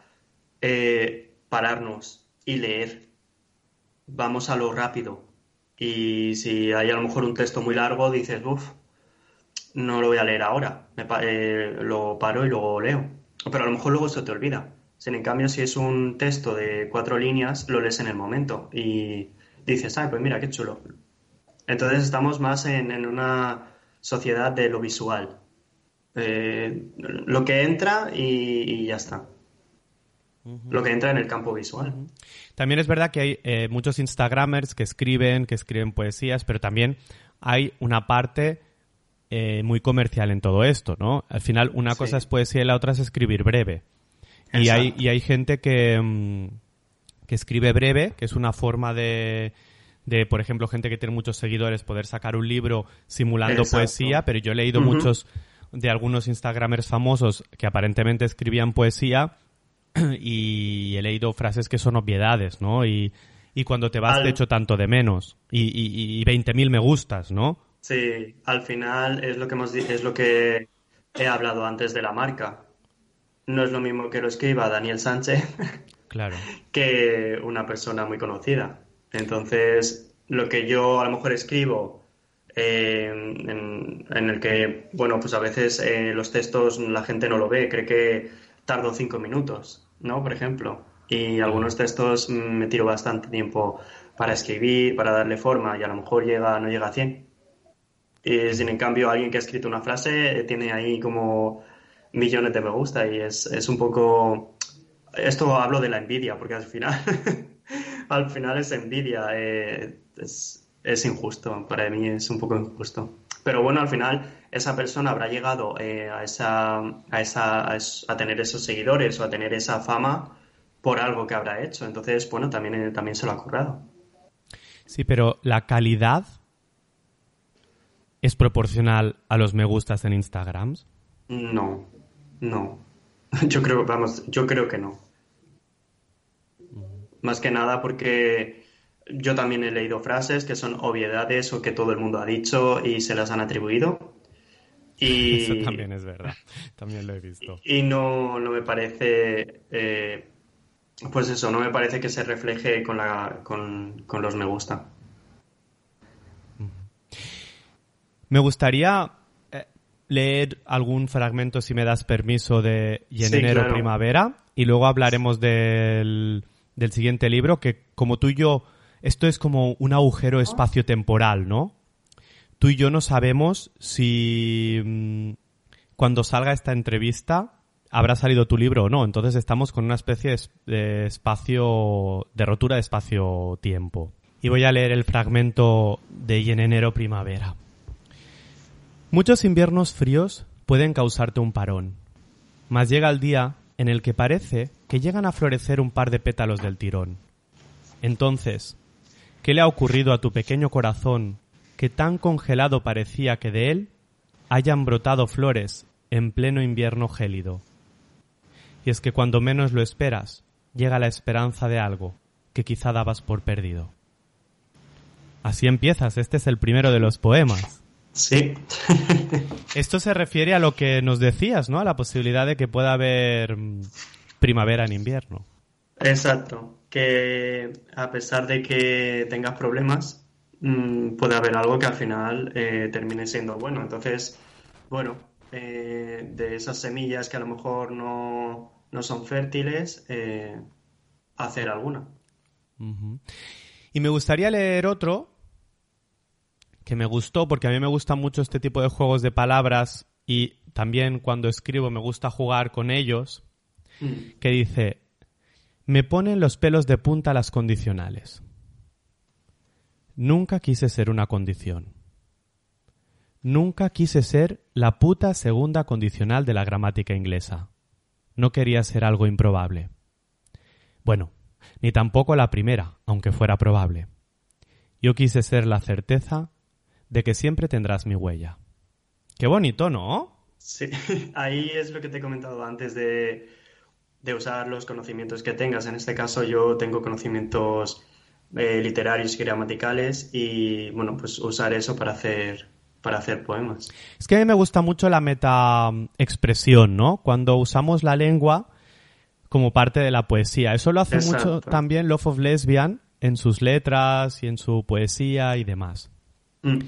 pararnos y leer. Vamos a lo rápido. Y si hay a lo mejor un texto muy largo, dices, uff, no lo voy a leer ahora. lo paro y luego leo. Pero a lo mejor luego se te olvida. en cambio, si es un texto de cuatro líneas, lo lees en el momento y dices, ay, pues mira, qué chulo entonces estamos más en, una sociedad de lo visual. Eh, lo que entra y, ya está. Lo que entra en el campo visual. También es verdad que hay eh, muchos Instagramers que escriben, que escriben poesías, pero también hay una parte eh, muy comercial en todo esto, ¿no? Al final, una cosa es poesía y la otra es escribir breve. Y hay, y hay gente que, mm, que escribe breve, que es una forma de, de, por ejemplo, gente que tiene muchos seguidores, poder sacar un libro simulando poesía, pero yo he leído muchos de algunos Instagramers famosos que aparentemente escribían poesía y he leído frases que son obviedades, ¿no? Y, cuando te vas te echo tanto de menos y, y, y 20.000 me gustas, ¿no? Sí, al final es lo que hemos es lo que he hablado antes de la marca. No es lo mismo que lo escriba Daniel Sánchez claro. que una persona muy conocida. Entonces, lo que yo a lo mejor escribo, eh, en, el que, bueno, pues a veces eh, los textos la gente no lo ve, cree que tardo cinco minutos, ¿no? Por ejemplo. Y algunos textos me tiro bastante tiempo para escribir, para darle forma y a lo mejor llega, no llega a 100. Y sin en cambio alguien que ha escrito una frase tiene ahí como millones de me gusta y es, es un poco... Esto hablo de la envidia, porque al final, al final es envidia, eh, es, es, injusto, para mí es un poco injusto. Pero bueno, al final esa persona habrá llegado eh, a, esa, a, esa, a, tener esos seguidores o a tener esa fama por algo que habrá hecho. Entonces, bueno, también, eh, también se lo ha currado. Sí, pero la calidad es proporcional a los me gustas en Instagram. No, no. Yo creo, vamos, yo creo que no. Más que nada porque yo también he leído frases que son obviedades o que todo el mundo ha dicho y se las han atribuido. Y, Eso también es verdad, también lo he visto. Y no, no me parece, eh, pues eso, no me parece que se refleje con, la, con, con los me gusta. Me gustaría eh, leer algún fragmento, si me das permiso, de Y en Sí, enero claro. primavera y luego hablaremos del, del siguiente libro, que como tú y yo, esto es como un agujero espacio-temporal, ¿no? Tú y yo no sabemos si mm, cuando salga esta entrevista habrá salido tu libro o no. Entonces estamos con una especie de es- de espacio, de rotura de espacio-tiempo. Y voy a leer el fragmento de Y en enero primavera. Muchos inviernos fríos pueden causarte un parón, mas llega el día en el que parece que llegan a florecer un par de pétalos del tirón. Entonces, ¿qué le ha ocurrido a tu pequeño corazón que tan congelado parecía que de él hayan brotado flores en pleno invierno gélido? Y es que cuando menos lo esperas, llega la esperanza de algo que quizá dabas por perdido. Así empiezas, este es el primero de los poemas. Sí. Esto se refiere a lo que nos decías, ¿no? A la posibilidad de que pueda haber mm, primavera en invierno. Exacto. Que a pesar de que tengas problemas, mm, puede haber algo que al final eh, termine siendo bueno. Entonces, bueno, eh, de esas semillas que a lo mejor no, no son fértiles, eh, hacer alguna. Y me gustaría leer otro que me gustó, porque a mí me gustan mucho este tipo de juegos de palabras y también cuando escribo me gusta jugar con ellos, Mm. que dice, me ponen los pelos de punta las condicionales. Nunca quise ser una condición. Nunca quise ser la puta segunda condicional de la gramática inglesa. No quería ser algo improbable. Bueno, ni tampoco la primera, aunque fuera probable. Yo quise ser la certeza de que siempre tendrás mi huella. Qué bonito, ¿no? Sí, ahí es lo que te he comentado antes de, de usar los conocimientos que tengas. En este caso yo tengo conocimientos eh, literarios y gramaticales y bueno, pues usar eso para hacer, para hacer poemas. Es que a mí me gusta mucho la meta expresión, ¿no? Cuando usamos la lengua como parte de la poesía. Eso lo hace mucho también Love of Lesbian en sus letras y en su poesía y demás. Mm.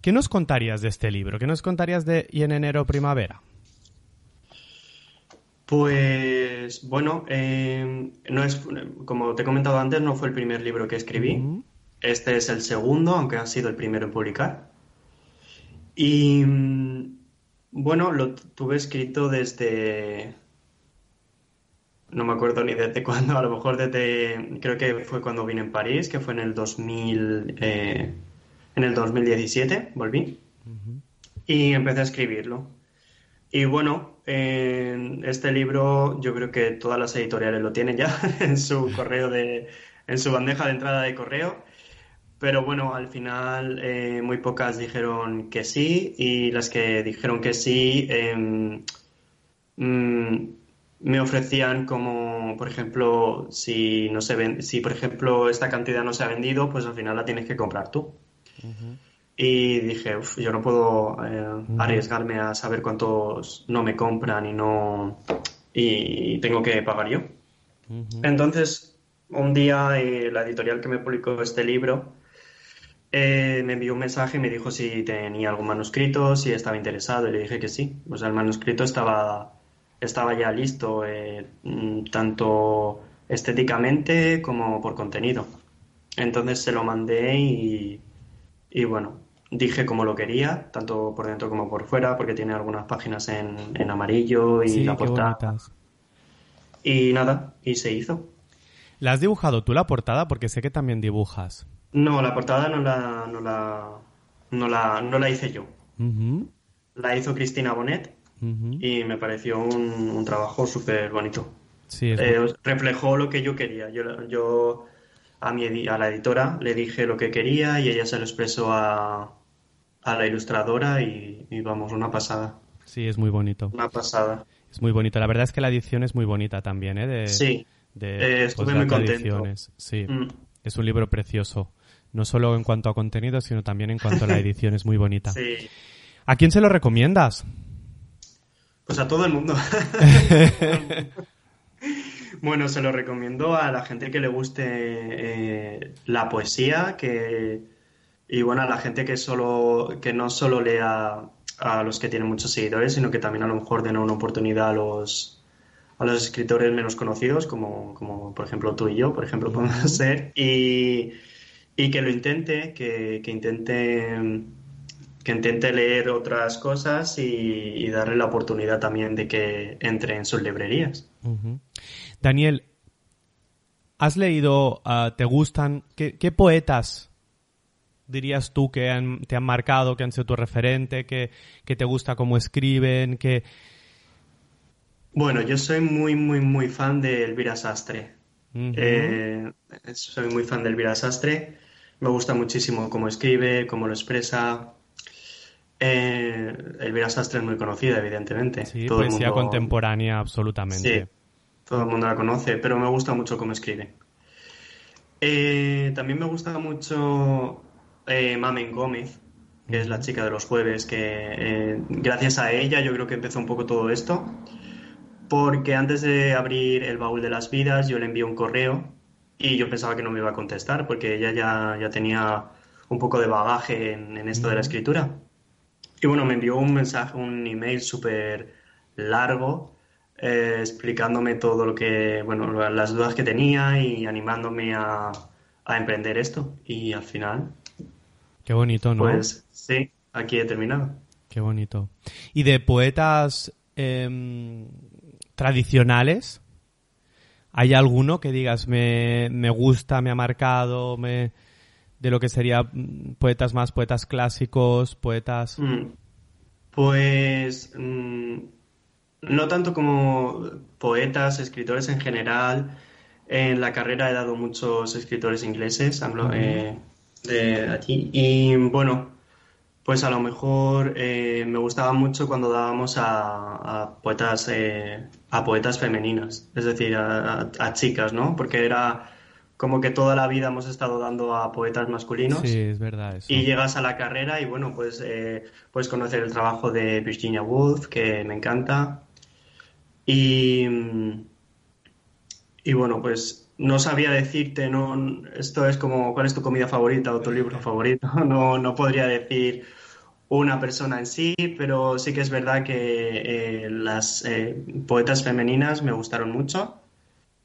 ¿Qué nos contarías de este libro? ¿Qué nos contarías de Y en enero primavera? Pues bueno, eh, no es, como te he comentado antes, no fue el primer libro que escribí. Este es el segundo, aunque ha sido el primero en publicar. Y mm, bueno, lo tuve escrito desde... No me acuerdo ni desde cuándo, a lo mejor desde... Creo que fue cuando vine en París, que fue en el 2000, eh, en el 2017, volví. Y empecé a escribirlo. Y bueno, eh, este libro yo creo que todas las editoriales lo tienen ya en su correo de, en su bandeja de entrada de correo. Pero bueno, al final eh, muy pocas dijeron que sí y las que dijeron que sí em, mm, me ofrecían como, por ejemplo, si no se ven, si por ejemplo esta cantidad no se ha vendido, pues al final la tienes que comprar tú. Y dije, "Uf, yo no puedo eh, arriesgarme a saber cuántos no me compran y no y tengo que pagar yo. Entonces, un día eh, la editorial que me publicó este libro eh, me envió un mensaje y me dijo si tenía algún manuscrito, si estaba interesado, y le dije que sí. O sea, el manuscrito estaba, estaba ya listo, eh, mm, tanto estéticamente como por contenido. Entonces se lo mandé y, y bueno, dije como lo quería, tanto por dentro como por fuera, porque tiene algunas páginas en, en amarillo y Sí, la portada. Y nada, y se hizo. ¿La has dibujado tú la portada? Porque sé que también dibujas. No, la portada no la, no la, no la, no la hice yo. La hizo Cristina Bonet y me pareció un, un trabajo súper bonito. Sí, Eh, reflejó lo que yo quería. Yo, yo a, mi, a la editora le dije lo que quería y ella se lo expresó a, a la ilustradora y, y vamos, una pasada. sí, es muy bonito. Una pasada. Es muy bonito. La verdad es que la edición es muy bonita también, ¿eh? De, Sí, de eh, estuve Postdata muy contento. Ediciones. Sí, Mm, es un libro precioso. No solo en cuanto a contenido, sino también en cuanto a la edición. Es muy bonita. sí. ¿A quién se lo recomiendas? Pues a todo el mundo. Bueno, se lo recomiendo a la gente que le guste eh, la poesía, que y bueno, a la gente que solo que no solo lea a los que tienen muchos seguidores, sino que también a lo mejor den una oportunidad a los a los escritores menos conocidos, como, como por ejemplo tú y yo, por ejemplo, podemos ser, y, y que lo intente, que, que intente que intente leer otras cosas y, y darle la oportunidad también de que entre en sus librerías. Daniel, ¿has leído, ah, te gustan, qué, qué poetas dirías tú que han- te han marcado, que han sido tu referente, que, que te gusta cómo escriben, que... Bueno, yo soy muy, muy, muy fan de Elvira Sastre. Eh, soy muy fan de Elvira Sastre. Me gusta muchísimo cómo escribe, cómo lo expresa. Eh, Elvira Sastre es muy conocida, evidentemente. Sí, Todo el poesía mundo- contemporánea absolutamente. Sí, todo el mundo la conoce, pero me gusta mucho cómo escribe. Eh, también me gusta mucho eh, Mamen Gómez, que es la chica de los jueves, que eh, gracias a ella yo creo que empezó un poco todo esto, porque antes de abrir el baúl de las vidas yo le envié un correo y yo pensaba que no me iba a contestar, porque ella ya, ya tenía un poco de bagaje en, en esto de la escritura. Y bueno, me envió un mensaje, un email súper largo, eh, explicándome todo lo que, bueno, las dudas que tenía y animándome a, a emprender esto. Y al final, Qué bonito, ¿no? pues sí, aquí he terminado. Qué bonito. ¿Y de poetas em, tradicionales? ¿Hay alguno que digas me, me gusta, me ha marcado, me, de lo que sería mm, poetas más, poetas clásicos, poetas... Mm, Pues mm, no tanto como poetas, escritores en general. En la carrera he dado muchos escritores ingleses, hablo eh, de aquí. Y bueno, pues a lo mejor eh, me gustaba mucho cuando dábamos a, a poetas eh, a poetas femeninas, es decir, a, a- a chicas, ¿no? Porque era como que toda la vida hemos estado dando a poetas masculinos. Sí, es verdad eso. Y llegas a la carrera y bueno, pues eh, puedes conocer el trabajo de Virginia Woolf, que me encanta. Y, y bueno, pues no sabía decirte, no, esto es como cuál es tu comida favorita o tu libro favorito. No, no podría decir una persona en sí, pero sí que es verdad que eh, las eh, poetas femeninas me gustaron mucho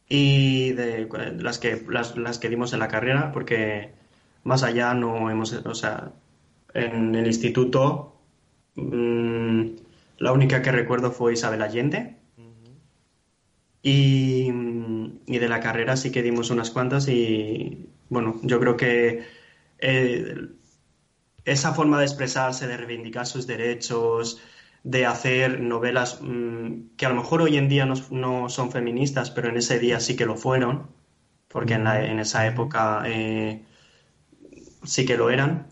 y de las que las, las que dimos en la carrera, porque más allá no hemos, o sea, en el instituto mm, la única que recuerdo fue Isabel Allende. Y, mm, y de la carrera sí que dimos unas cuantas y bueno, yo creo que eh, esa forma de expresarse, de reivindicar sus derechos, de hacer novelas mm, que a lo mejor hoy en día no, no son feministas, pero en ese día sí que lo fueron, porque en, la- en esa época eh, sí que lo eran,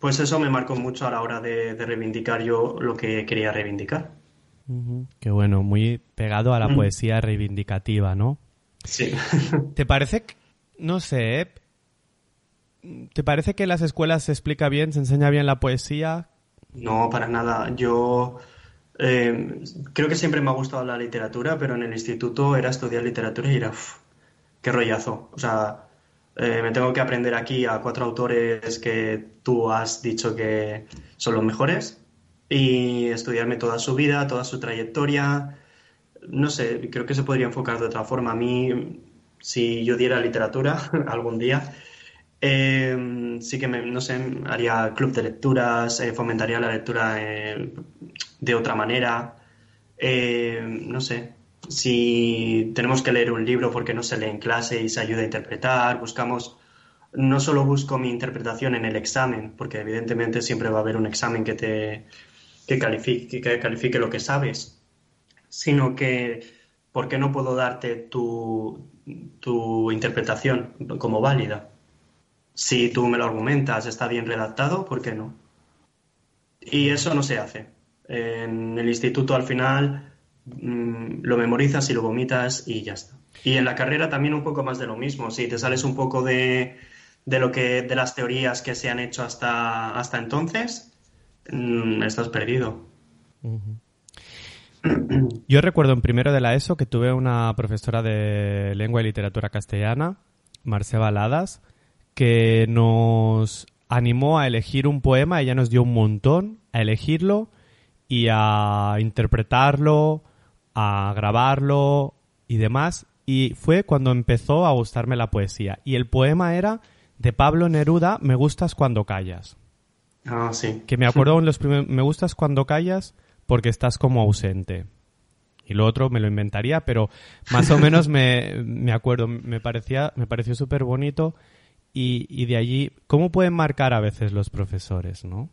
pues eso me marcó mucho a la hora de, de reivindicar yo lo que quería reivindicar. Ujú. Qué bueno, muy pegado a la Mm. poesía reivindicativa, ¿no? Sí. ¿Te parece, que- no sé, eh, ¿te parece que en las escuelas se explica bien, se enseña bien la poesía? No, para nada. Yo eh, creo que siempre me ha gustado la literatura, pero en el instituto era estudiar literatura y era, uf, qué rollazo. O sea, eh, me tengo que aprender aquí a cuatro autores que tú has dicho que son los mejores y estudiarme toda su vida, toda su trayectoria, no sé, creo que se podría enfocar de otra forma. A mí, si yo diera literatura algún día, eh, sí que, me, no sé, haría club de lecturas, eh, fomentaría la lectura eh, de otra manera. no sé, si tenemos que leer un libro porque no se lee en clase y se ayuda a interpretar, buscamos, no solo busco mi interpretación en el examen, porque evidentemente siempre va a haber un examen que te que califique, que califique lo que sabes, sino que ¿por qué no puedo darte tu, tu interpretación como válida? Si tú me lo argumentas, está bien redactado, ¿por qué no? Y eso no se hace. En el instituto al final mm, lo memorizas y lo vomitas y ya está. Y en la carrera también un poco más de lo mismo. Si te sales un poco de, de lo que de las teorías que se han hecho hasta, hasta entonces, mm, estás perdido. Yo recuerdo en primero de la ESO que tuve una profesora de lengua y literatura castellana, Marce Baladas, que nos animó a elegir un poema, ella nos dio un montón a elegirlo y a interpretarlo, a grabarlo y demás. Y fue cuando empezó a gustarme la poesía. Y el poema era de Pablo Neruda, Me gustas cuando callas. Ah, sí. Que me acuerdo en los primeros, Me gustas cuando callas porque estás como ausente. Y lo otro me lo inventaría, pero más o menos me, me acuerdo, me parecía, me pareció súper bonito y, de allí, ¿cómo pueden marcar a veces los profesores, no?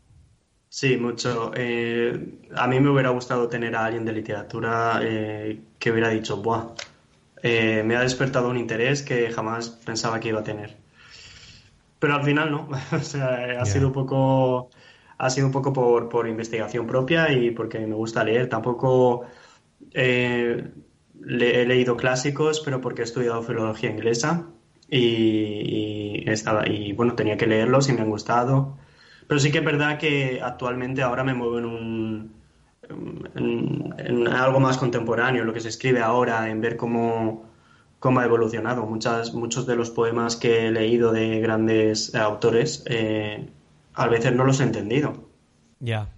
Sí, mucho. Eh, a mí me hubiera gustado tener a alguien de literatura eh, que hubiera dicho, ¡buah! Eh, me ha despertado un interés que jamás pensaba que iba a tener. Pero al final no. o sea, ha sido un poco, ha sido un poco por, por, investigación propia y porque me gusta leer. Tampoco he leído clásicos, pero porque he estudiado filología inglesa y, estaba, y bueno, tenía que leerlos y me han gustado. Pero sí que es verdad que actualmente ahora me muevo en un en, algo más contemporáneo, lo que se escribe ahora, en ver cómo, cómo ha evolucionado. Muchas, muchos de los poemas que he leído de grandes autores eh, a veces no los he entendido. Ya.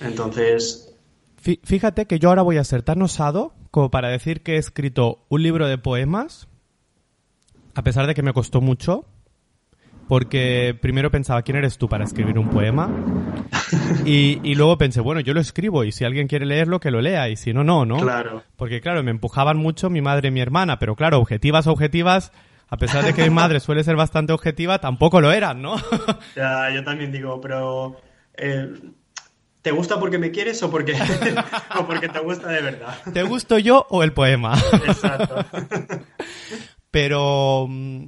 Entonces. Fíjate que yo ahora voy a ser tan osado como para decir que he escrito un libro de poemas a pesar de que me costó mucho, porque primero pensaba, ¿quién eres tú para escribir un poema? Y, luego pensé, bueno, yo lo escribo y si alguien quiere leerlo, que lo lea y si no, no, ¿no? Claro. Porque claro, me empujaban mucho mi madre y mi hermana, pero claro, objetivas, objetivas, a pesar de que mi madre suele ser bastante objetiva, tampoco lo eran, ¿no? ya, yo también digo, pero... Eh, ¿Te gusta porque me quieres o porque, o porque te gusta de verdad? ¿Te gusto yo o el poema? Exacto. Pero, mm,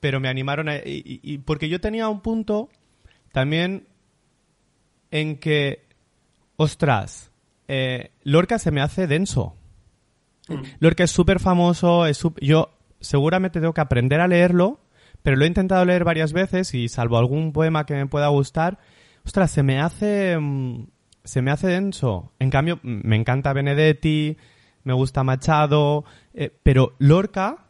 pero me animaron a, y, porque yo tenía un punto también en que, ostras, eh, Lorca se me hace denso. Mm. Lorca es súper famoso, es yo seguramente tengo que aprender a leerlo, pero lo he intentado leer varias veces y salvo algún poema que me pueda gustar, ostras, se me hace, mm, se me hace denso. En cambio, me encanta Benedetti, me gusta Machado, eh, pero Lorca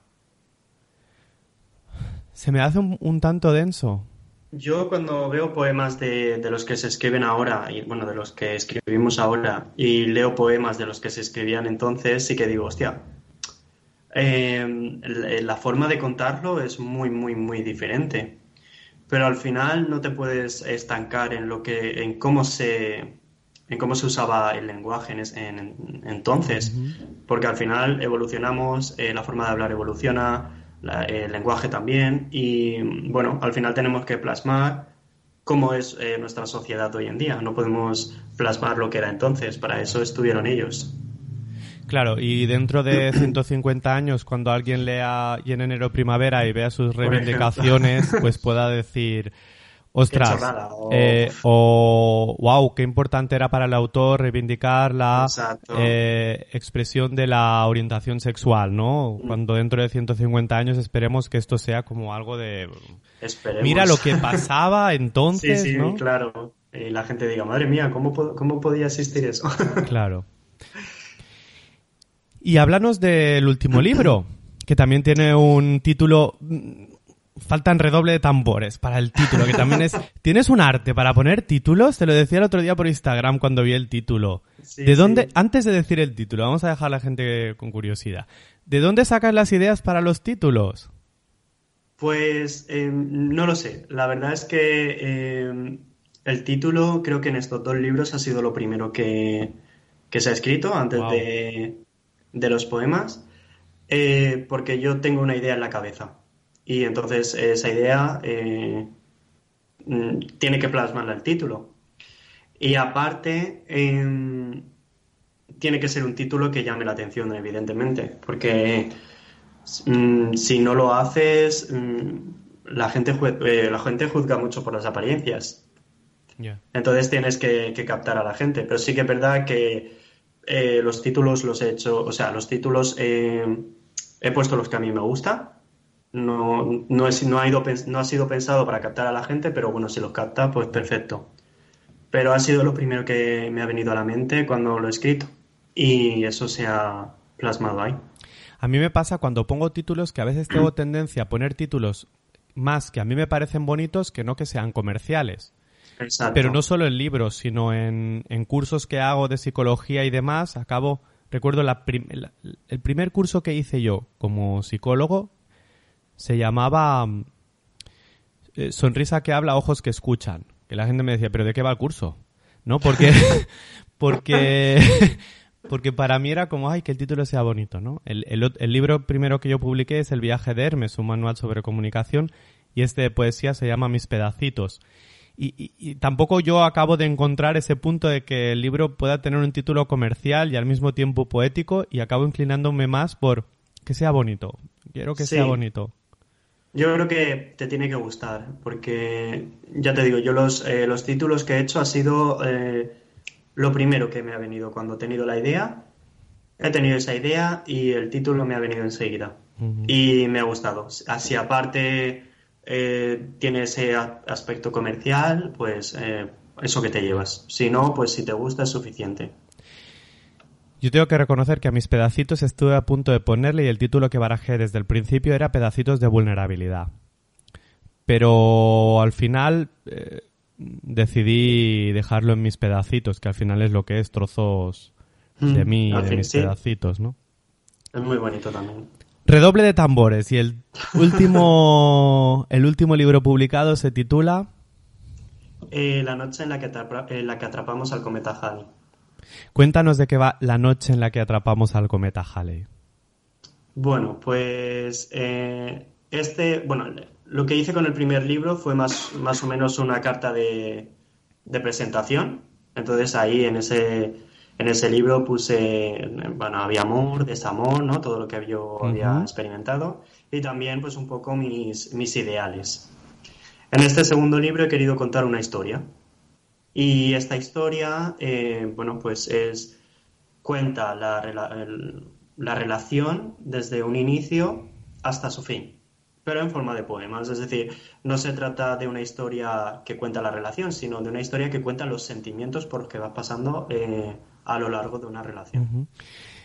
se me hace un, tanto denso. Yo cuando veo poemas de, los que se escriben ahora, y bueno, de los que escribimos ahora, y leo poemas de los que se escribían entonces, sí que digo, hostia, eh, la forma de contarlo es muy, muy, muy diferente. Pero al final no te puedes estancar en lo que, en cómo se, en cómo se usaba el lenguaje en, entonces, porque al final evolucionamos, eh, la forma de hablar evoluciona, el lenguaje también, y bueno, al final tenemos que plasmar cómo es eh, nuestra sociedad hoy en día. No podemos plasmar lo que era entonces, para eso estuvieron ellos. Claro, y dentro de 150 años, cuando alguien lea y en enero primavera y vea sus reivindicaciones, pues pueda decir, Ostras, eh, o wow, qué importante era para el autor reivindicar la eh, expresión de la orientación sexual, ¿no? Mm. Cuando dentro de 150 años esperemos que esto sea como algo de... Mira lo que pasaba entonces, sí, sí, claro. Y la gente diga, madre mía, ¿cómo, cómo podía existir eso? claro. Y háblanos del último libro, que también tiene un título faltan redoble de tambores para el título, que también es... ¿Tienes un arte para poner títulos? Te lo decía el otro día por Instagram cuando vi el título. ¿De dónde, antes de decir el título, vamos a dejar a la gente con curiosidad, ¿de dónde sacas las ideas para los títulos? Pues em, no lo sé. La verdad es que em, el título creo que en estos dos libros ha sido lo primero que, se ha escrito antes de, de, los poemas, eh, porque yo tengo una idea en la cabeza y entonces esa idea eh, mm, tiene que plasmarla el título. Y aparte, em, tiene que ser un título que llame la atención, evidentemente, porque mm, si no lo haces, mm, la, gente eh, la gente juzga mucho por las apariencias. Entonces tienes que, captar a la gente. Pero sí que es verdad que eh, los títulos los he hecho, o sea, los títulos he puesto los que a mí me gustan no, no, es, no, ha ido, no ha sido pensado para captar a la gente, pero bueno, si los capta, pues perfecto. Pero ha sido lo primero que me ha venido a la mente cuando lo he escrito y eso se ha plasmado ahí. A mí me pasa cuando pongo títulos que a veces tengo tendencia a poner títulos más que a mí me parecen bonitos que no que sean comerciales. Exacto. Pero no solo en libros, sino en, en, cursos que hago de psicología y demás. Acabo, recuerdo la el primer curso que hice yo como psicólogo se llamaba eh, Sonrisa que habla, ojos que escuchan. Que la gente me decía, ¿pero de qué va el curso? ¿No? Porque, porque, porque para mí era como, ay, que el título sea bonito, ¿no? El, el, libro primero que yo publiqué es El viaje de Hermes, un manual sobre comunicación, y este de poesía se llama Mis pedacitos. Y, y, tampoco yo acabo de encontrar ese punto de que el libro pueda tener un título comercial y al mismo tiempo poético y acabo inclinándome más por que sea bonito. Quiero que sea bonito. Yo creo que te tiene que gustar, porque ya te digo, yo los, eh, los títulos que he hecho ha sido eh, lo primero que me ha venido cuando he tenido la idea. He tenido esa idea y el título me ha venido enseguida. Y me ha gustado. Así aparte eh, tiene ese aspecto comercial, pues eso que te llevas. Si no, pues si te gusta es suficiente. Yo tengo que reconocer que a mis pedacitos estuve a punto de ponerle y el título que barajé desde el principio era Pedacitos de vulnerabilidad. Pero al final eh, decidí dejarlo en mis pedacitos, que al final es lo que es trozos de mm, mí y de mis pedacitos, ¿no? Es muy bonito también. Redoble de tambores y el último el último libro publicado se titula eh, La noche en la, que en la que atrapamos al cometa Halley. Cuéntanos de qué va la noche en la que atrapamos al cometa Halley. Bueno, pues eh, este, bueno, lo que hice con el primer libro fue más, más o menos una carta de, presentación. Entonces ahí en ese, en ese libro puse, bueno, había amor, desamor, ¿no? Todo lo que yo había experimentado y también pues un poco mis, mis ideales. En este segundo libro he querido contar una historia. Y esta historia, eh, bueno, pues es, cuenta la, la, relación desde un inicio hasta su fin, pero en forma de poemas. Es decir, no se trata de una historia que cuenta la relación, sino de una historia que cuenta los sentimientos por los que va pasando eh, a lo largo de una relación.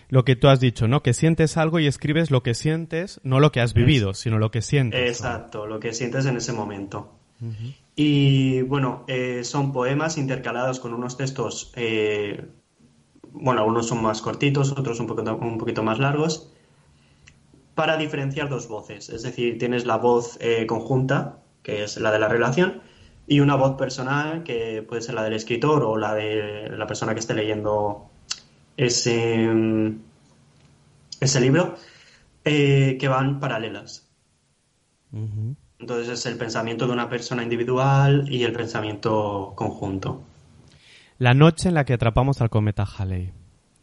Lo que tú has dicho, ¿no? Que sientes algo y escribes lo que sientes, no lo que has vivido, sino lo que sientes. Exacto, lo que sientes en ese momento. Y bueno, eh, son poemas intercalados con unos textos, eh, bueno, algunos son más cortitos, otros un poquito, un poquito más largos, para diferenciar dos voces. Es decir, tienes la voz eh, conjunta, que es la de la relación, y una voz personal, que puede ser la del escritor o la de la persona que esté leyendo ese, ese libro, que van paralelas. Entonces es el pensamiento de una persona individual y el pensamiento conjunto. La noche en la que atrapamos al cometa Halley.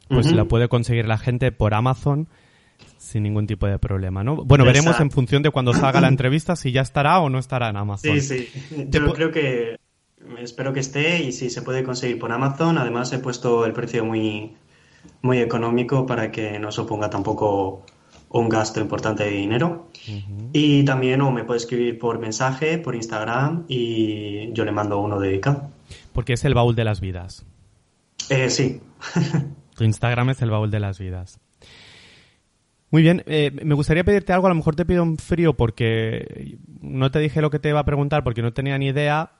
Pues la puede conseguir la gente por Amazon sin ningún tipo de problema, ¿no? Bueno, veremos en función de cuando salga la entrevista si ya estará o no estará en Amazon. Sí, sí. Yo creo que espero que esté y si se puede conseguir por Amazon. Además he puesto el precio muy muy económico para que no suponga tampoco un gasto importante de dinero. Y también o me puede escribir por mensaje, por Instagram y yo le mando uno dedicado. Porque es el baúl de las vidas. Eh, sí. tu Instagram es el baúl de las vidas. Muy bien, eh, me gustaría pedirte algo, a lo mejor te pido un frío porque no te dije lo que te iba a preguntar porque no tenía ni idea.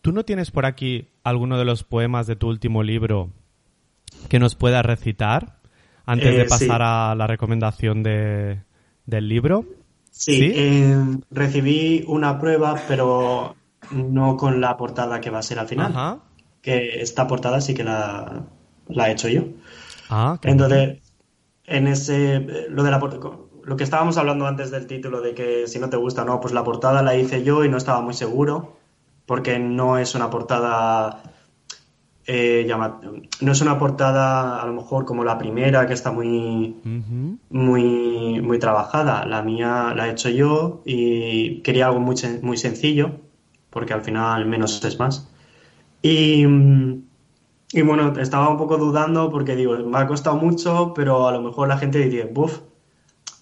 ¿Tú no tienes por aquí alguno de los poemas de tu último libro que nos puedas recitar antes Eh, de pasar sí. a la recomendación de, del libro? Sí, ¿Sí? eh, recibí una prueba, pero no con la portada que va a ser al final. Ajá. Que esta portada sí que la, la he hecho yo. Ah, qué Entonces, en ese, lo de la lo que estábamos hablando antes del título de que si no te gusta, no, pues la portada la hice yo y no estaba muy seguro, porque no es una portada, eh, llama- no es una portada a lo mejor como la primera, que está muy, muy, muy trabajada. La mía la he hecho yo y quería algo muy, muy sencillo, porque al final menos es más. Y, y bueno, estaba un poco dudando porque digo, me ha costado mucho, pero a lo mejor la gente dice, buf,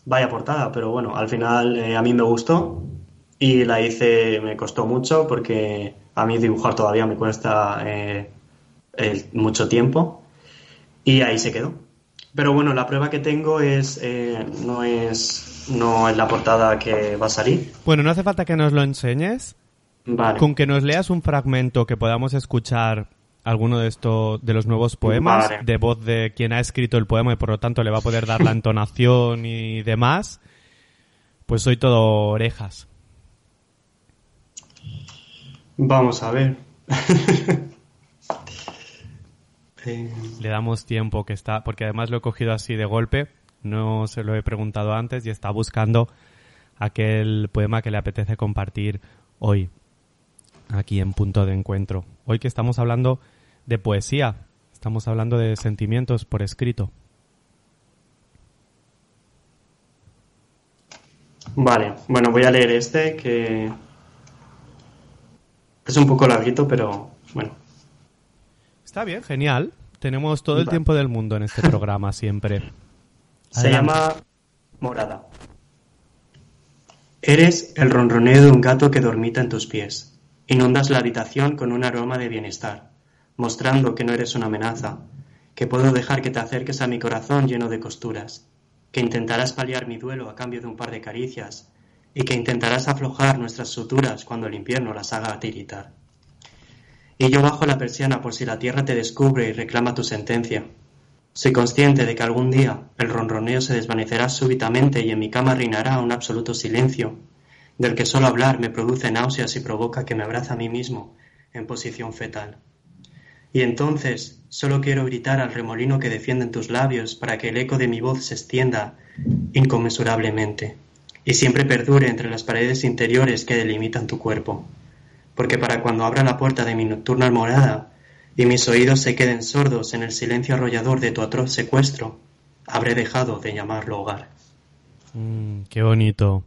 vaya portada. Pero bueno, al final eh, a mí me gustó y la hice, me costó mucho porque a mí dibujar todavía me cuesta eh, el- mucho tiempo y ahí se quedó. Pero bueno, la prueba que tengo es, eh, no es, no es la portada que va a salir. Bueno, no hace falta que nos lo enseñes. Vale. Con que nos leas un fragmento que podamos escuchar alguno de estos de los nuevos poemas Vale. de voz de quien ha escrito el poema y por lo tanto le va a poder dar la entonación y demás, pues soy todo orejas. Vamos a ver. Eh, Le damos tiempo que está, porque además lo he cogido así de golpe, no se lo he preguntado antes y está buscando aquel poema que le apetece compartir hoy, aquí en punto de encuentro. Hoy que estamos hablando de poesía, estamos hablando de sentimientos por escrito. Vale, bueno, voy a leer este que es un poco larguito, pero bueno. Está bien, genial. Tenemos todo el Vale. tiempo del mundo en este programa siempre. Se Adelante. llama Morada. Eres el ronroneo de un gato que dormita en tus pies. Inundas la habitación con un aroma de bienestar, mostrando que no eres una amenaza, que puedo dejar que te acerques a mi corazón lleno de costuras, que intentarás paliar mi duelo a cambio de un par de caricias, y que intentarás aflojar nuestras suturas cuando el invierno las haga tiritar. Y yo bajo la persiana por si la tierra te descubre y reclama tu sentencia. Soy consciente de que algún día el ronroneo se desvanecerá súbitamente y en mi cama reinará un absoluto silencio, del que solo hablar me produce náuseas y provoca que me abrace a mí mismo en posición fetal. Y entonces solo quiero gritar al remolino que defienden tus labios para que el eco de mi voz se extienda inconmensurablemente y siempre perdure entre las paredes interiores que delimitan tu cuerpo. Porque para cuando abra la puerta de mi nocturna morada y mis oídos se queden sordos en el silencio arrollador de tu atroz secuestro, habré dejado de llamarlo hogar. Mm, qué bonito.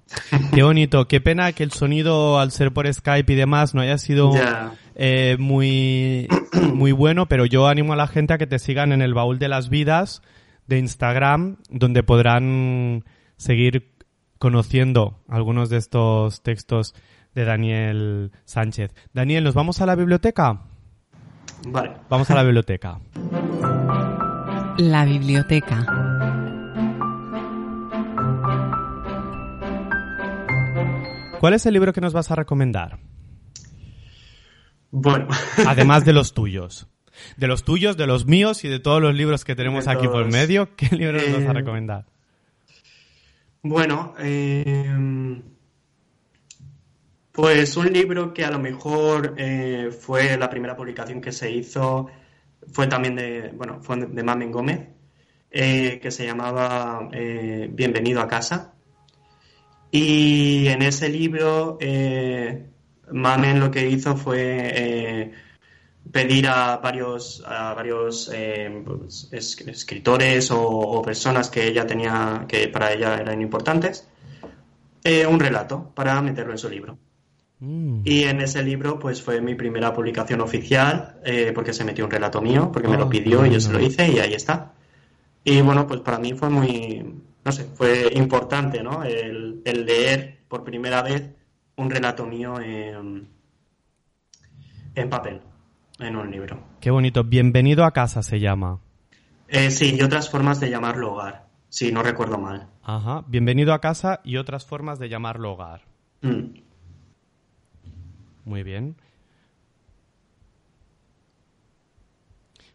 Qué bonito. Qué pena que el sonido, al ser por Skype y demás, no haya sido eh, muy, muy bueno, pero yo animo a la gente a que te sigan en el baúl de las vidas de Instagram, donde podrán seguir conociendo algunos de estos textos de Daniel Sánchez. Daniel, ¿nos vamos a la biblioteca? Vale. Vamos a la biblioteca. La biblioteca. ¿Cuál es el libro que nos vas a recomendar? Bueno, Además de los tuyos. De los tuyos, de los míos y de todos los libros que tenemos aquí por medio, ¿qué libro nos vas a Eh, recomendar? bueno, eh, pues un libro que a lo mejor eh, fue la primera publicación que se hizo, fue también de, bueno, de Mamen Gómez, eh, que se llamaba eh, Bienvenido a casa. Y en ese libro, Mamen lo que hizo fue pedir a varios, a varios pues, es- escritores o, personas que ella tenía, que para ella eran importantes, un relato para meterlo en su libro. Mm. Y en ese libro, pues fue mi primera publicación oficial, eh, porque se metió un relato mío, porque me Ah, lo pidió y yo se lo hice y ahí está. Y bueno, pues para mí fue muy, no sé, fue importante, ¿no? El, el leer por primera vez un relato mío en, en papel, en un libro. Qué bonito. Bienvenido a casa se llama. Eh, sí, y otras formas de llamarlo hogar, si no recuerdo mal. Ajá. Bienvenido a casa y otras formas de llamarlo hogar. Mm. Muy bien.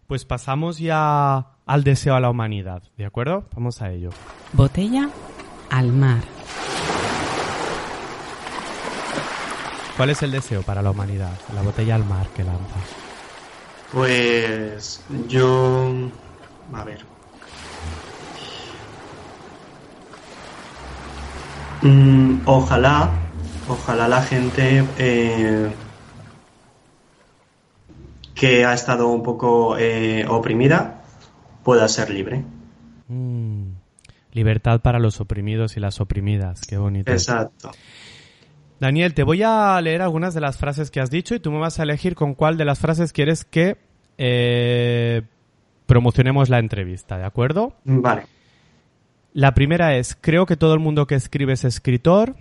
Pues pasamos ya al deseo a la humanidad, ¿de acuerdo? Vamos a ello. Botella al mar. ¿Cuál es el deseo para la humanidad? La botella al mar que lanza. Pues yo... A ver. Mm, ojalá, ojalá la gente eh, que ha estado un poco eh, oprimida pueda ser libre. Mm. Libertad para los oprimidos y las oprimidas. Qué bonito. Exacto. Daniel, te voy a leer algunas de las frases que has dicho y tú me vas a elegir con cuál de las frases quieres que eh, promocionemos la entrevista, ¿de acuerdo? Vale. La primera es, creo que todo el mundo que escribe es escritor.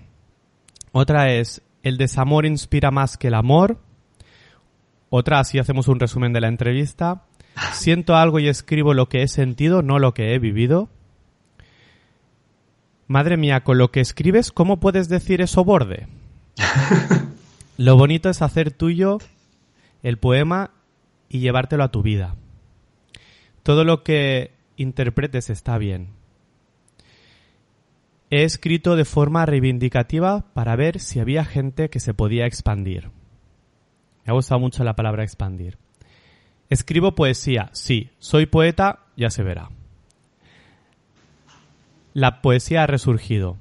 Otra es, el desamor inspira más que el amor. Otra, así hacemos un resumen de la entrevista. Siento algo y escribo lo que he sentido, no lo que he vivido. Madre mía, con lo que escribes, ¿cómo puedes decir eso borde? Lo bonito es hacer tuyo el poema y llevártelo a tu vida. Todo lo que interpretes está bien. He escrito de forma reivindicativa para ver si había gente que se podía expandir. Me ha gustado mucho la palabra expandir. Escribo poesía, sí. Soy poeta, ya se verá. La poesía ha resurgido.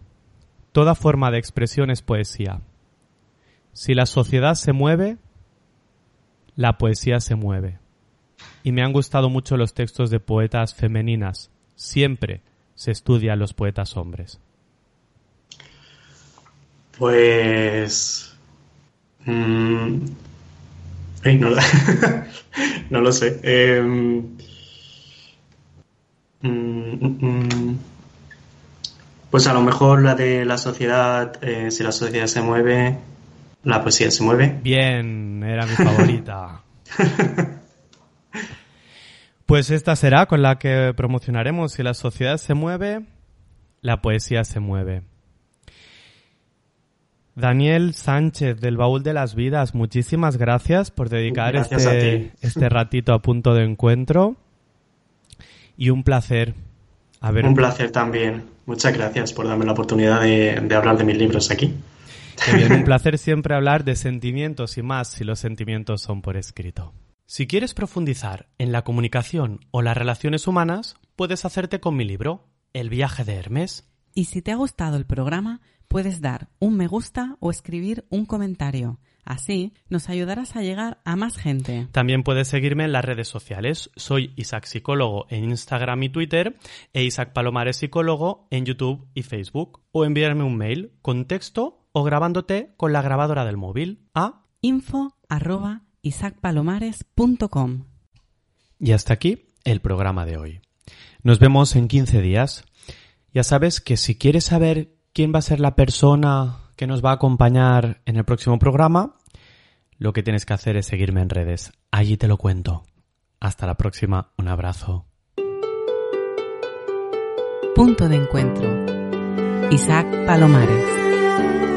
Toda forma de expresión es poesía. Si la sociedad se mueve, la poesía se mueve. Y me han gustado mucho los textos de poetas femeninas. Siempre se estudian los poetas hombres. Pues... mm, ay, no, lo- no lo sé. Em, mm, mm, mm. pues a lo mejor la de la sociedad, eh, si la sociedad se mueve, la poesía se mueve. Bien, era mi favorita. Pues esta será con la que promocionaremos. Si la sociedad se mueve, la poesía se mueve. Daniel Sánchez del Baúl de las Vidas, muchísimas gracias por dedicar Gracias este, este ratito a punto de encuentro. Y un placer Un placer también. Muchas gracias por darme la oportunidad de, de hablar de mis libros aquí. Qué bien, un placer siempre hablar de sentimientos y más si los sentimientos son por escrito. Si quieres profundizar en la comunicación o las relaciones humanas, puedes hacerte con mi libro, El viaje de Hermes. Y si te ha gustado el programa, puedes dar un me gusta o escribir un comentario. Así nos ayudarás a llegar a más gente. También puedes seguirme en las redes sociales. Soy Isaac Psicólogo en Instagram y Twitter e Isaac Palomares Psicólogo en YouTube y Facebook. O enviarme un mail con texto o grabándote con la grabadora del móvil a info arroba isacpalomares.com Y hasta aquí el programa de hoy. Nos vemos en 15 días. Ya sabes que si quieres saber quién va a ser la persona que nos va a acompañar en el próximo programa, lo que tienes que hacer es seguirme en redes. Allí te lo cuento. Hasta la próxima. Un abrazo. Punto de encuentro. Isaac Palomares.